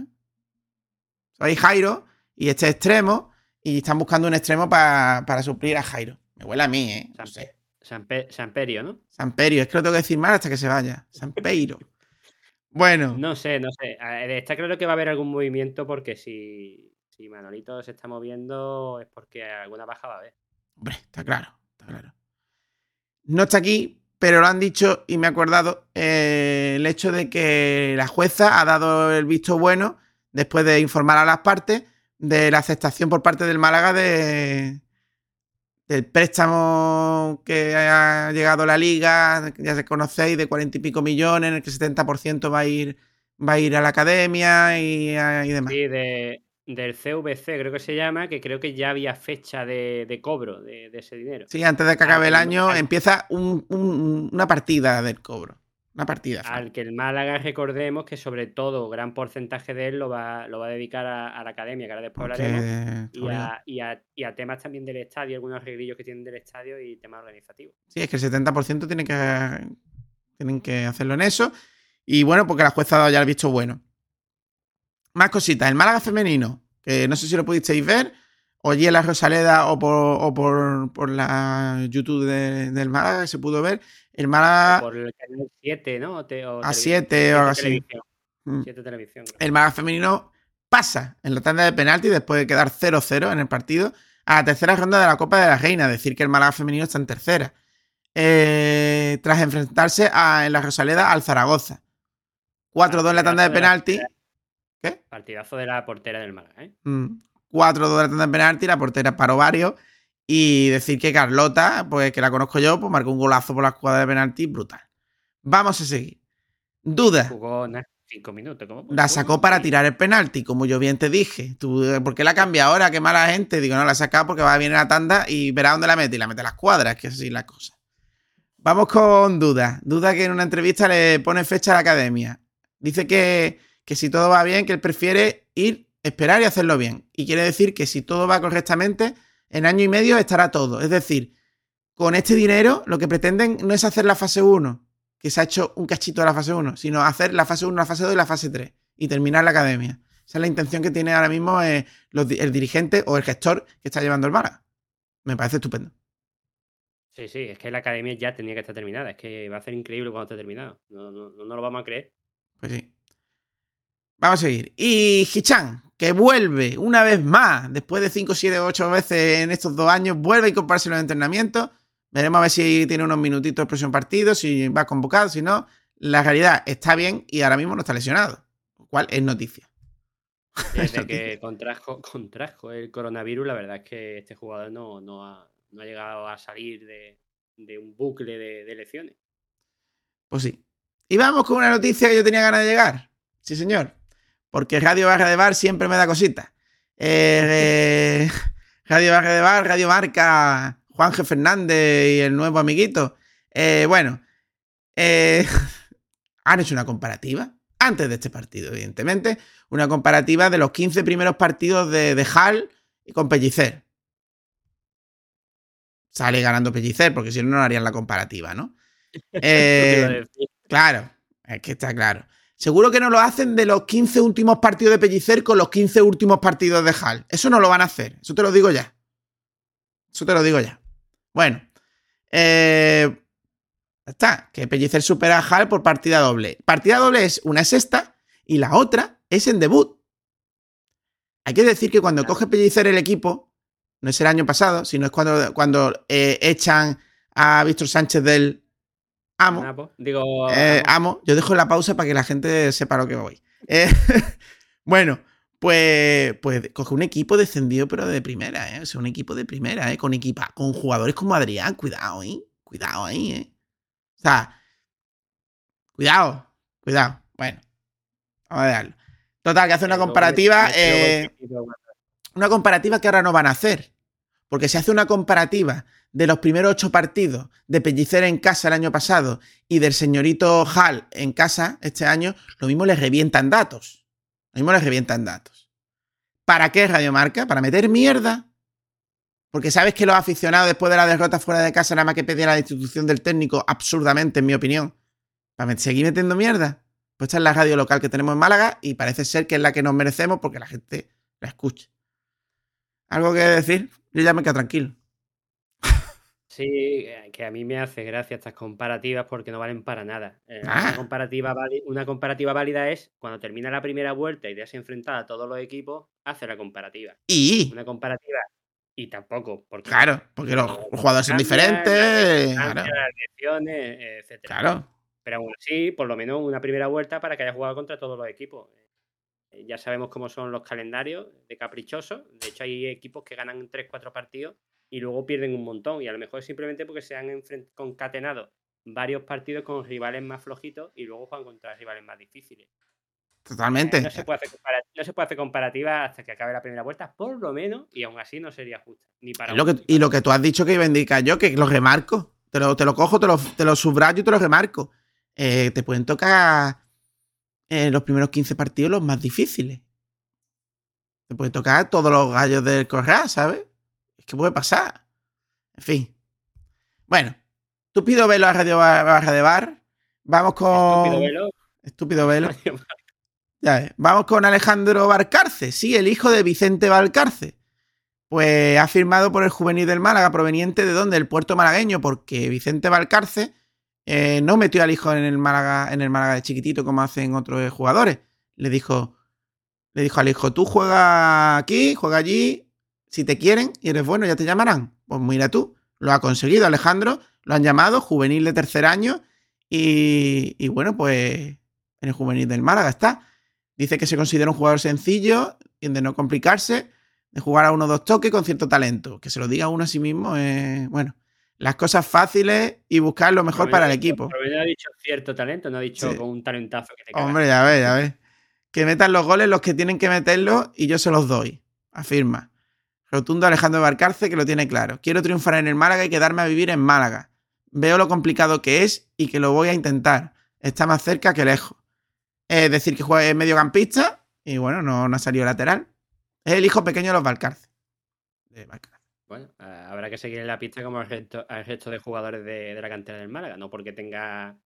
Se va a ir Jairo y este extremo, y están buscando un extremo para suplir a Jairo. Me huele a mí, ¿eh? No sé. San, Perio, ¿no? San Perio, es que lo tengo que decir mal hasta que se vaya. San Peiro. Bueno. No sé, no sé. Está claro que va a haber algún movimiento porque si, si Manolito se está moviendo es porque alguna baja va a haber. Hombre, está claro, está claro. No está aquí, pero lo han dicho y me he acordado eh, el hecho de que la jueza ha dado el visto bueno después de informar a las partes de la aceptación por parte del Málaga de, del préstamo que ha llegado la liga, ya se conocéis, de cuarenta y pico millones, en el que el 70% va a ir va a ir a la academia y, demás. Sí, del CVC creo que se llama, que creo que ya había fecha de, cobro de, ese dinero. Sí, antes de que acabe el año empieza una partida del cobro. Una partida. Al que el Málaga, recordemos que sobre todo gran porcentaje de él lo va, lo va a dedicar a, la academia, que ahora después hablaremos. Y a, y, a, temas también del estadio, algunos arreglillos que tienen del estadio y temas organizativos. Sí, es que el 70% tiene que, tienen que hacerlo en eso. Y bueno, porque la jueza ha dado ya el visto bueno. Más cositas. El Málaga femenino, que no sé si lo pudisteis ver, o allí en la Rosaleda o por, por, la YouTube del Málaga, se pudo ver. El Málaga. Por el canal 7, ¿no? a 7 o algo así. Mm. televisión. El Málaga femenino pasa en la tanda de penalti después de quedar 0-0 en el partido a la tercera ronda de la Copa de la Reina, decir, que el Málaga femenino está en tercera. Eh, tras enfrentarse en la Rosaleda al Zaragoza. 4-2 en la tanda de penalti. ¿Qué? Partidazo de la portera del Málaga, ¿eh? 4-2 mm. De la tanda de penalti, la portera paró varios. Y decir que Carlota, pues que la conozco yo, pues marcó un golazo por la escuadra de penalti brutal. Vamos a seguir. Duda. Jugó cinco minutos. La sacó para tirar el penalti, como yo bien te dije. ¿Tú, ¿Por qué la cambia ahora? Qué mala gente. Digo, no, la ha sacado porque va a venir a la tanda y verá dónde la mete. Y la mete a las cuadras, que es así la cosa. Vamos con Duda. Duda que en una entrevista le pone fecha a la academia. Dice que, que si todo va bien, que él prefiere ir, esperar y hacerlo bien. Y quiere decir que si todo va correctamente, en año y medio estará todo. Es decir, con este dinero lo que pretenden no es hacer la fase 1, que se ha hecho un cachito de la fase 1, sino hacer la fase 1, la fase 2 y la fase 3 y terminar la academia. Esa es la intención que tiene ahora mismo eh, el dirigente o el gestor que está llevando el Málaga. Me parece estupendo. Sí, sí, es que la academia ya tenía que estar terminada. Es que va a ser increíble cuando esté terminado. No, no, no lo vamos a creer. Pues sí. Vamos a seguir. Y Hichan, que vuelve una vez más, después de 5, 7, 8 veces en estos dos años, vuelve a incorporarse en los entrenamientos. Veremos a ver si tiene unos minutitos el próximo partido, si va convocado, si no. La realidad está bien y ahora mismo no está lesionado, lo cual es noticia. Desde que contrajo, contrajo, el coronavirus, la verdad es que este jugador no, no, ha, llegado a salir de, un bucle de, de lesiones. Pues sí. Y vamos con una noticia que yo tenía ganas de llegar. Sí, señor porque Radio Barra de Bar siempre me da cositas. Eh, Radio Barra de Bar, Radio Marca, Juanje Fernández y el nuevo amiguito. Eh, bueno, eh, han hecho una comparativa, antes de este partido, evidentemente, una comparativa de los 15 primeros partidos de, de Hall y con Pellicer. Sale ganando Pellicer, porque si no, no harían la comparativa, ¿no? claro, es que está claro. Seguro que no lo hacen de los 15 últimos partidos de Pellicer con los 15 últimos partidos de Hal. Eso no lo van a hacer. Eso te lo digo ya. Eso te lo digo ya. Bueno. Eh, está. Que Pellicer supera a Hal por partida doble. Partida doble es una sexta y la otra es en debut. Hay que decir que cuando coge Pellicer el equipo, no es el año pasado, sino es cuando, cuando eh, echan a Víctor Sánchez del, Amo. Digo. Eh, amo. Yo dejo la pausa para que la gente sepa lo que voy. Eh, bueno, pues, pues coge un equipo descendido, pero de primera, ¿eh? O sea, un equipo de primera, ¿eh? Con equipa, con jugadores como Adrián. Cuidado, ¿eh? Cuidado ahí, ¿eh? O sea, cuidado, cuidado. Bueno, vamos a dejarlo. Total, que hace una comparativa. Eh, una comparativa que ahora no van a hacer. Porque se hace una comparativa de los primeros ocho partidos de Pellicer en casa el año pasado y del señorito Hall en casa este año, lo mismo les revientan datos. Lo mismo les revientan datos. ¿Para qué Radiomarca? ¿Para meter mierda? Porque sabes que los aficionados después de la derrota fuera de casa nada más que pedían la destitución del técnico, absurdamente en mi opinión. ¿Para seguir metiendo mierda? Pues esta es la radio local que tenemos en Málaga y parece ser que es la que nos merecemos porque la gente la escucha. ¿Algo que decir? Yo ya me tranquilo. Sí, eh, que a mí me hace gracia estas comparativas porque no valen para nada. Eh, una, ah. comparativa una comparativa válida es cuando termina la primera vuelta y te has enfrentado a todos los equipos, hace la comparativa. Y una comparativa y tampoco. Porque claro, porque los jugadores son diferentes. Claro. etcétera. Claro. Pero aún así, por lo menos una primera vuelta para que haya jugado contra todos los equipos. Eh, ya sabemos cómo son los calendarios de caprichosos. De hecho, hay equipos que ganan 3-4 partidos y luego pierden un montón. Y a lo mejor es simplemente porque se han concatenado varios partidos con rivales más flojitos y luego juegan contra rivales más difíciles. Totalmente. no, se puede hacer comparativa hasta que acabe la primera vuelta, por lo menos, y aún así no sería justa. Ni para lo que, y lo que tú has dicho que iba a indicar yo, que lo remarco. Te lo, te lo cojo, te lo, te lo subrayo y te lo remarco. Eh, te pueden tocar en los primeros 15 partidos los más difíciles. Te pueden tocar todos los gallos del corral, ¿sabes? ¿Qué puede pasar? En fin. Bueno, estúpido velo a Radio Barra de Bar. Vamos con. Estúpido velo. Estúpido velo. ya Vamos con Alejandro Valcarce, sí, el hijo de Vicente Valcarce. Pues ha firmado por el juvenil del Málaga, proveniente de dónde? El puerto malagueño, porque Vicente Valcarce eh, no metió al hijo en el Málaga, en el Málaga de chiquitito como hacen otros jugadores. Le dijo, Le dijo al hijo, tú juega aquí, juega allí, si te quieren y eres bueno ya te llamarán. Pues mira tú, lo ha conseguido Alejandro, lo han llamado, juvenil de tercer año y, y bueno, pues en el juvenil del Málaga está. Dice que se considera un jugador sencillo, de no complicarse, de jugar a uno o dos toques con cierto talento. Que se lo diga uno a sí mismo es, bueno, las cosas fáciles y buscar lo mejor para el equipo. Pero no ha dicho cierto talento, no ha dicho con un talentazo que te Hombre, ya ves, ya ves. Que metan los goles los que tienen que meterlos y yo se los doy. Afirma. Rotundo Alejandro Barcarce que lo tiene claro. Quiero triunfar en el Málaga y quedarme a vivir en Málaga. Veo lo complicado que es y que lo voy a intentar. Está más cerca que lejos. Es decir, que juega mediocampista y bueno, no, ha salido lateral. Es el hijo pequeño de los Valcarce. Bueno, habrá que seguir en la pista como el resto, de jugadores de, la cantera del Málaga, no porque tenga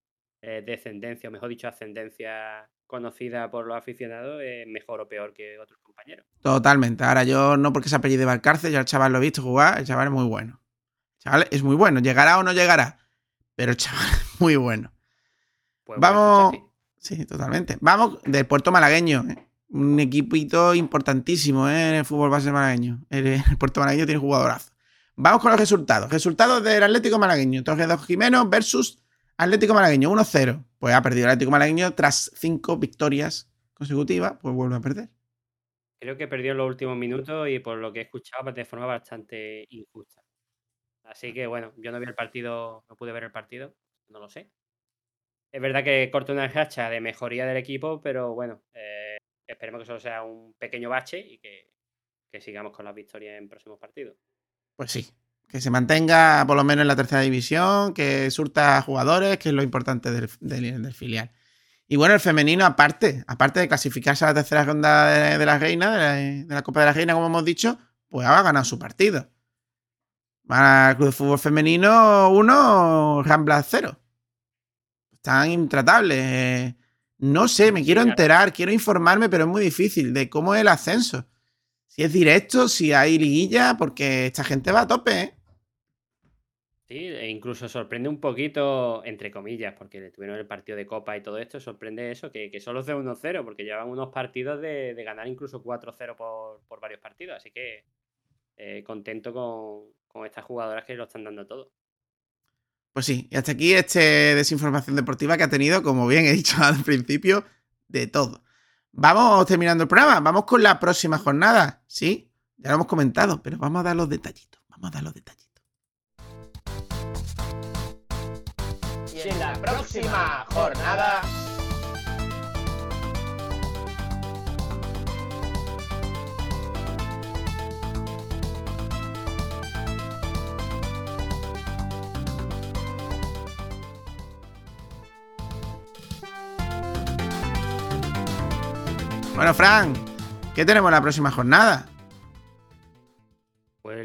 eh, descendencia, o mejor dicho, ascendencia conocida por los aficionados, es mejor o peor que otros compañeros. Totalmente. Ahora yo no porque se apellido de Valcarce, ya el chaval lo he visto jugar, el chaval es muy bueno. El chaval es muy bueno, llegará o no llegará, pero el chaval es muy bueno. Pues Vamos... Sí, totalmente. Vamos del puerto malagueño. ¿eh? un equipito importantísimo ¿eh? en el fútbol base malagueño. El, Puerto Malagueño tiene jugadorazo. Vamos con los resultados. Resultados del Atlético Malagueño. Torres Jimeno versus Atlético Malagueño. 1-0. Pues ha perdido el Atlético Malagueño tras cinco victorias consecutivas. Pues vuelve a perder. Creo que perdió en los últimos minutos y por lo que he escuchado pues, de forma bastante injusta. Así que bueno, yo no vi el partido, no pude ver el partido, no lo sé. Es verdad que corta una racha de mejoría del equipo, pero bueno, eh, Esperemos que solo sea un pequeño bache y que, sigamos con las victorias en próximos partidos. Pues sí, que se mantenga por lo menos en la tercera división, que surta jugadores, que es lo importante del, filial. Y bueno, el femenino, aparte, aparte de clasificarse a la tercera ronda de, la reina, de la, Copa de la Reina, como hemos dicho, pues ha ganado su partido. Para el Club de Fútbol Femenino 1, Rambla 0. Están intratables. No sé, me quiero enterar, quiero informarme, pero es muy difícil de cómo es el ascenso. Si es directo, si hay liguilla, porque esta gente va a tope, ¿eh? Sí, e incluso sorprende un poquito, entre comillas, porque tuvieron el partido de Copa y todo esto, sorprende eso, que, solo es de 1-0, porque llevan unos partidos de, ganar incluso 4-0 por, varios partidos. Así que eh, contento con, con estas jugadoras que lo están dando todo. Pues sí, y hasta aquí este desinformación deportiva que ha tenido, como bien he dicho al principio, de todo. Vamos terminando el programa, vamos con la próxima jornada. Sí, ya lo hemos comentado, pero vamos a dar los detallitos. Vamos a dar los detallitos. En la próxima jornada Bueno, Fran, ¿qué tenemos en la próxima jornada?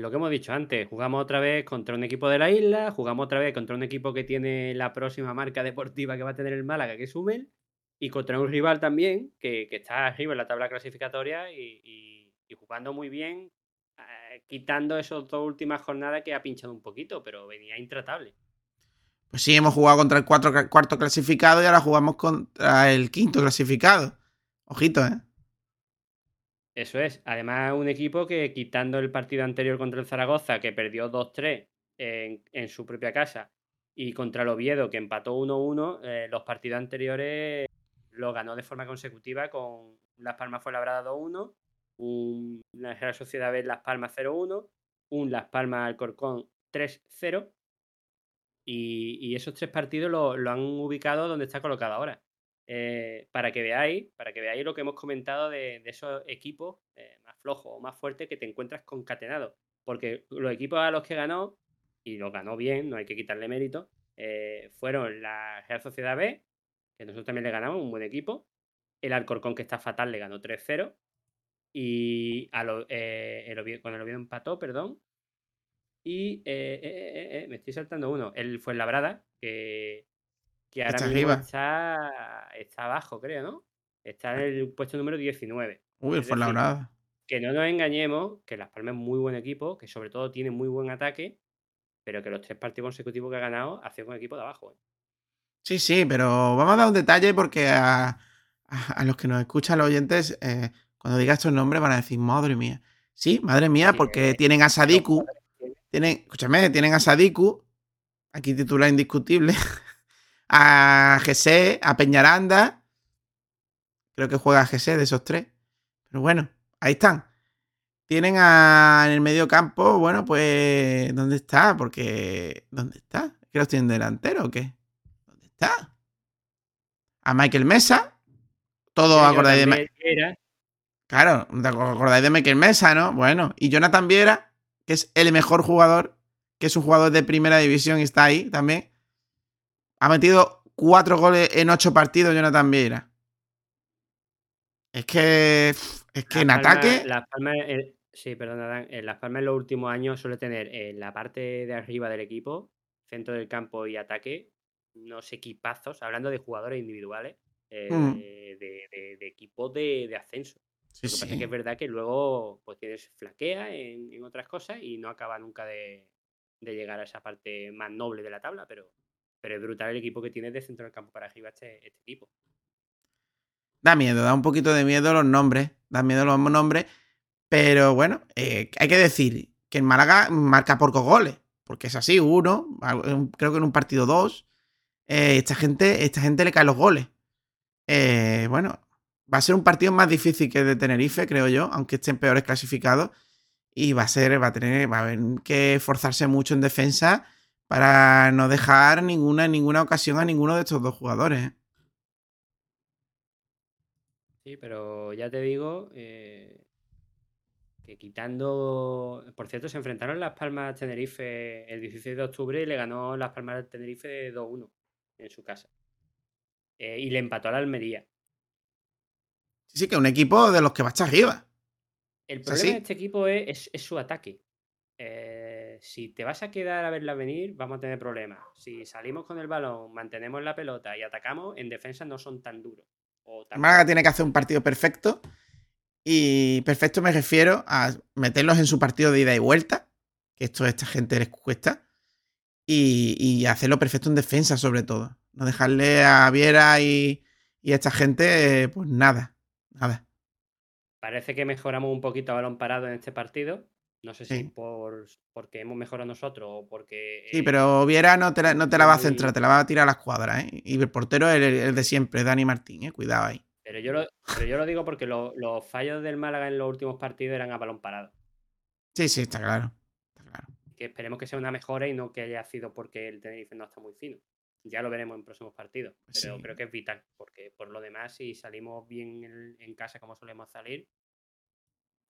Lo que hemos dicho antes, jugamos otra vez contra un equipo de la isla, jugamos otra vez contra un equipo que tiene la próxima marca deportiva que va a tener el Málaga, que es Hummel, y contra un rival también que, está arriba en la tabla clasificatoria y, jugando muy bien, eh, quitando esas dos últimas jornadas que ha pinchado un poquito, pero venía intratable. Pues sí, hemos jugado contra el cuarto clasificado y ahora jugamos contra el quinto clasificado. Ojito, ¿eh? Eso es. Además, un equipo que quitando el partido anterior contra el Zaragoza, que perdió 2-3 en, su propia casa, y contra el Oviedo, que empató 1-1, eh, los partidos anteriores los ganó de forma consecutiva con Las Palmas fue labrada 2-1, un la Real Sociedad B Las Palmas 0-1, un Las Palmas Alcorcón 3-0, y, esos tres partidos lo, lo han ubicado donde está colocado ahora. Eh, para que veáis, para que veáis lo que hemos comentado de, esos equipos eh, más flojos o más fuertes que te encuentras concatenados. Porque los equipos a los que ganó, y los ganó bien, no hay que quitarle mérito, eh, fueron la Real Sociedad B, que nosotros también le ganamos, un buen equipo. El Alcorcón, que está fatal, le ganó 3-0. Y lo, el con el Oviedo empató, perdón. Y me estoy saltando uno. El Fuenlabrada, que que ahora está mismo Está, está abajo, creo, ¿no? Está en el puesto número 19. Uy, fue la Que no nos engañemos, que Las Palmas es muy buen equipo, que sobre todo tiene muy buen ataque, pero que los tres partidos consecutivos que ha ganado ha sido un equipo de abajo. ¿eh? Sí, sí, pero vamos a dar un detalle porque a, los que nos escuchan los oyentes, eh, Cuando diga estos nombres van a decir, madre mía. Sí, madre mía, porque tienen a Sadiku. Tienen, escúchame, tienen a Sadiku, aquí titular indiscutible, a GC, a Peñaranda. Creo que juega a GC de esos tres. Pero bueno, ahí están. Tienen a, en el medio campo, bueno, pues, ¿dónde está? Porque, ¿dónde está? ¿Que los tienen delantero o qué? ¿Dónde está? A Michael Mesa. Todos acordáis de Claro, acordáis de Michael Mesa, no? Bueno, y Jonathan Viera, que es el mejor jugador, que es un jugador de primera división y está ahí también. Ha metido cuatro goles en ocho partidos Jonathan Viera. Es que. Es que en ataque. sí, perdón, Adán. En Las Palmas en los últimos años suele tener en la parte de arriba del equipo, centro del campo y ataque, unos equipazos, hablando de jugadores individuales, eh, mm. de, equipos de, ascenso. Lo que pasa es que es verdad que luego pues tienes flaquea en, otras cosas y no acaba nunca de, llegar a esa parte más noble de la tabla, pero, pero es brutal el equipo que tiene de centro del campo para arriba este, este equipo. Da miedo, da un poquito de miedo los nombres, da miedo los nombres, pero bueno, eh, hay que decir que en Málaga marca pocos goles, porque es así, uno, creo que en un partido dos, eh, esta, gente, esta gente le cae los goles. Eh, bueno, va a ser un partido más difícil que el de Tenerife, creo yo, aunque estén peores clasificados. Y va a ser, va a tener, va a haber que esforzarse mucho en defensa para no dejar ninguna, ninguna ocasión a ninguno de estos dos jugadores. Sí, pero ya te digo eh, que quitando. Por cierto, se enfrentaron Las Palmas Tenerife el 16 de octubre y le ganó Las Palmas Tenerife 2-1 en su casa. Eh, y le empató a la Almería. Sí, sí, que un equipo de los que va a estar arriba. El problema de este equipo es, su ataque. Eh, si te vas a quedar a verla venir, vamos a tener problemas. Si salimos con el balón, mantenemos la pelota y atacamos, en defensa no son tan duros. Málaga tiene que hacer un partido perfecto. Y perfecto me refiero a meterlos en su partido de ida y vuelta, que esto a esta gente les cuesta, y, hacerlo perfecto en defensa sobre todo. No dejarle a Viera y, a esta gente, pues nada, nada. Parece que mejoramos un poquito a balón parado en este partido. No sé si por porque hemos mejorado nosotros o porque. Sí, pero Viera no te, la, no te la va a centrar, te la va a tirar a la escuadra, ¿eh? Y el portero es el, de siempre, Dani Martín, ¿eh? Cuidado ahí. Pero yo lo, pero yo lo digo porque los fallos del Málaga en los últimos partidos eran a balón parado. Sí, sí, está claro. Que esperemos que sea una mejora y no que haya sido porque el Tenerife no está muy fino. Ya lo veremos en próximos partidos. Pero creo que es vital, porque por lo demás, si salimos bien en, en casa como solemos salir,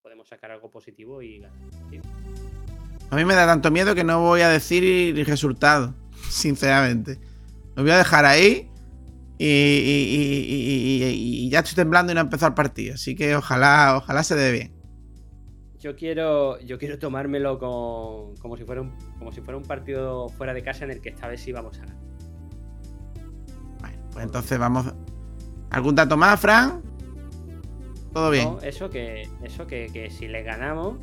podemos sacar algo positivo y ganar. A mí me da tanto miedo que no voy a decir el resultado, sinceramente. Lo voy a dejar ahí y, ya estoy temblando y no ha empezado el partido. Así que ojalá, ojalá se dé bien. Yo quiero, yo quiero tomármelo como, si fuera un, como si fuera un partido fuera de casa en el que esta vez sí vamos a ganar. Bueno, pues entonces vamos. ¿Algún dato más, Fran? Todo bien. eso que, eso que, si le ganamos,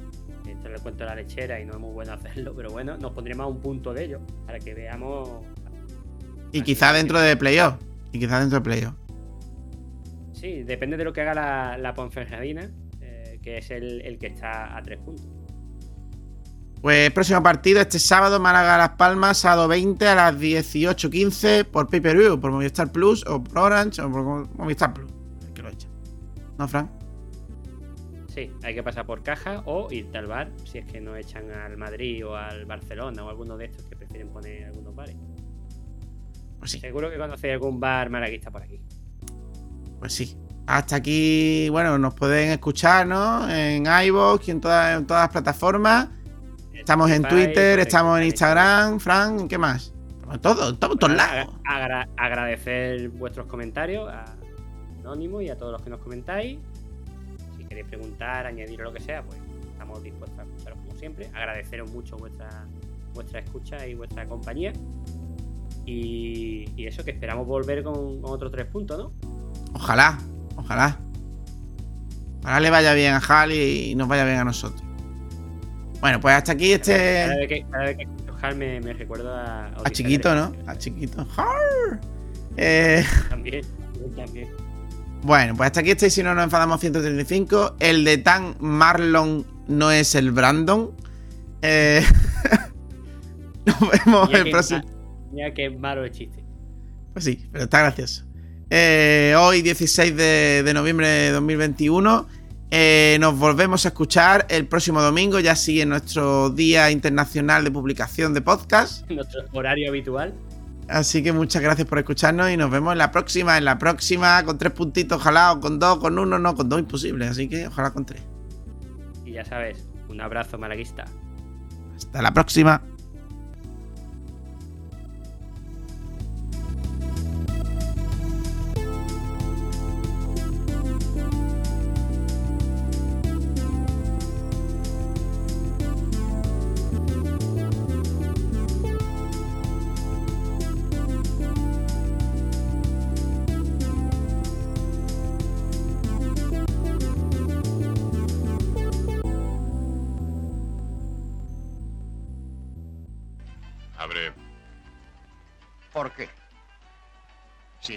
esto le cuento la lechera y no es muy bueno hacerlo, pero bueno, nos pondremos a un punto de ello para que veamos. Y quizá dentro de playoff. Y quizá dentro de playoff. Sí, depende de lo que haga la, la Ponferradina, eh, que es el, que está a tres puntos. Pues próximo partido este sábado, Málaga Las Palmas, sábado 20 a las 18.15 por Pay Per View, por Movistar Plus o por Orange o por Movistar Plus. ¿No, Frank? Sí, hay que pasar por caja o irte al bar si es que no echan al Madrid o al Barcelona o alguno de estos que prefieren poner algunos bares. Pues sí. Seguro que conocéis algún bar malaguista por aquí. Pues sí. Hasta aquí, bueno, nos pueden escuchar, ¿no? En iVoox y en, todas, en todas las plataformas. Estamos en Twitter, estamos en Instagram, Frank, ¿qué más? Estamos en todo, estamos en todos lados. agradecer vuestros comentarios a Anónimo y a todos los que nos comentáis queréis preguntar, añadir lo que sea, pues estamos dispuestos a escucharos como siempre. Agradeceros mucho vuestra, vuestra escucha y vuestra compañía. Y, eso, que esperamos volver con, otros tres puntos, ¿no? Ojalá, ojalá. Ojalá le vaya bien a Hal y nos vaya bien a nosotros. Bueno, pues hasta aquí este. Cada vez que, cada vez que Hal me, me recuerdo a. A chiquito, ¿no? A chiquito. Eh... También, también. Bueno, pues hasta aquí estáis, si no nos enfadamos 135. El de Tan Marlon no es el Brandon. Eh... nos vemos el próximo. Mira que malo el chiste. Pues sí, pero está gracioso. Eh, hoy, 16 de, noviembre de 2021. Eh, nos volvemos a escuchar el próximo domingo. Ya sigue nuestro Día Internacional de Publicación de Podcast. Nuestro horario habitual. Así que muchas gracias por escucharnos y nos vemos en la próxima. En la próxima, con tres puntitos, ojalá, o con dos, con uno, no, con dos imposible. Así que ojalá con tres. Y ya sabes, un abrazo malaguista. Hasta la próxima.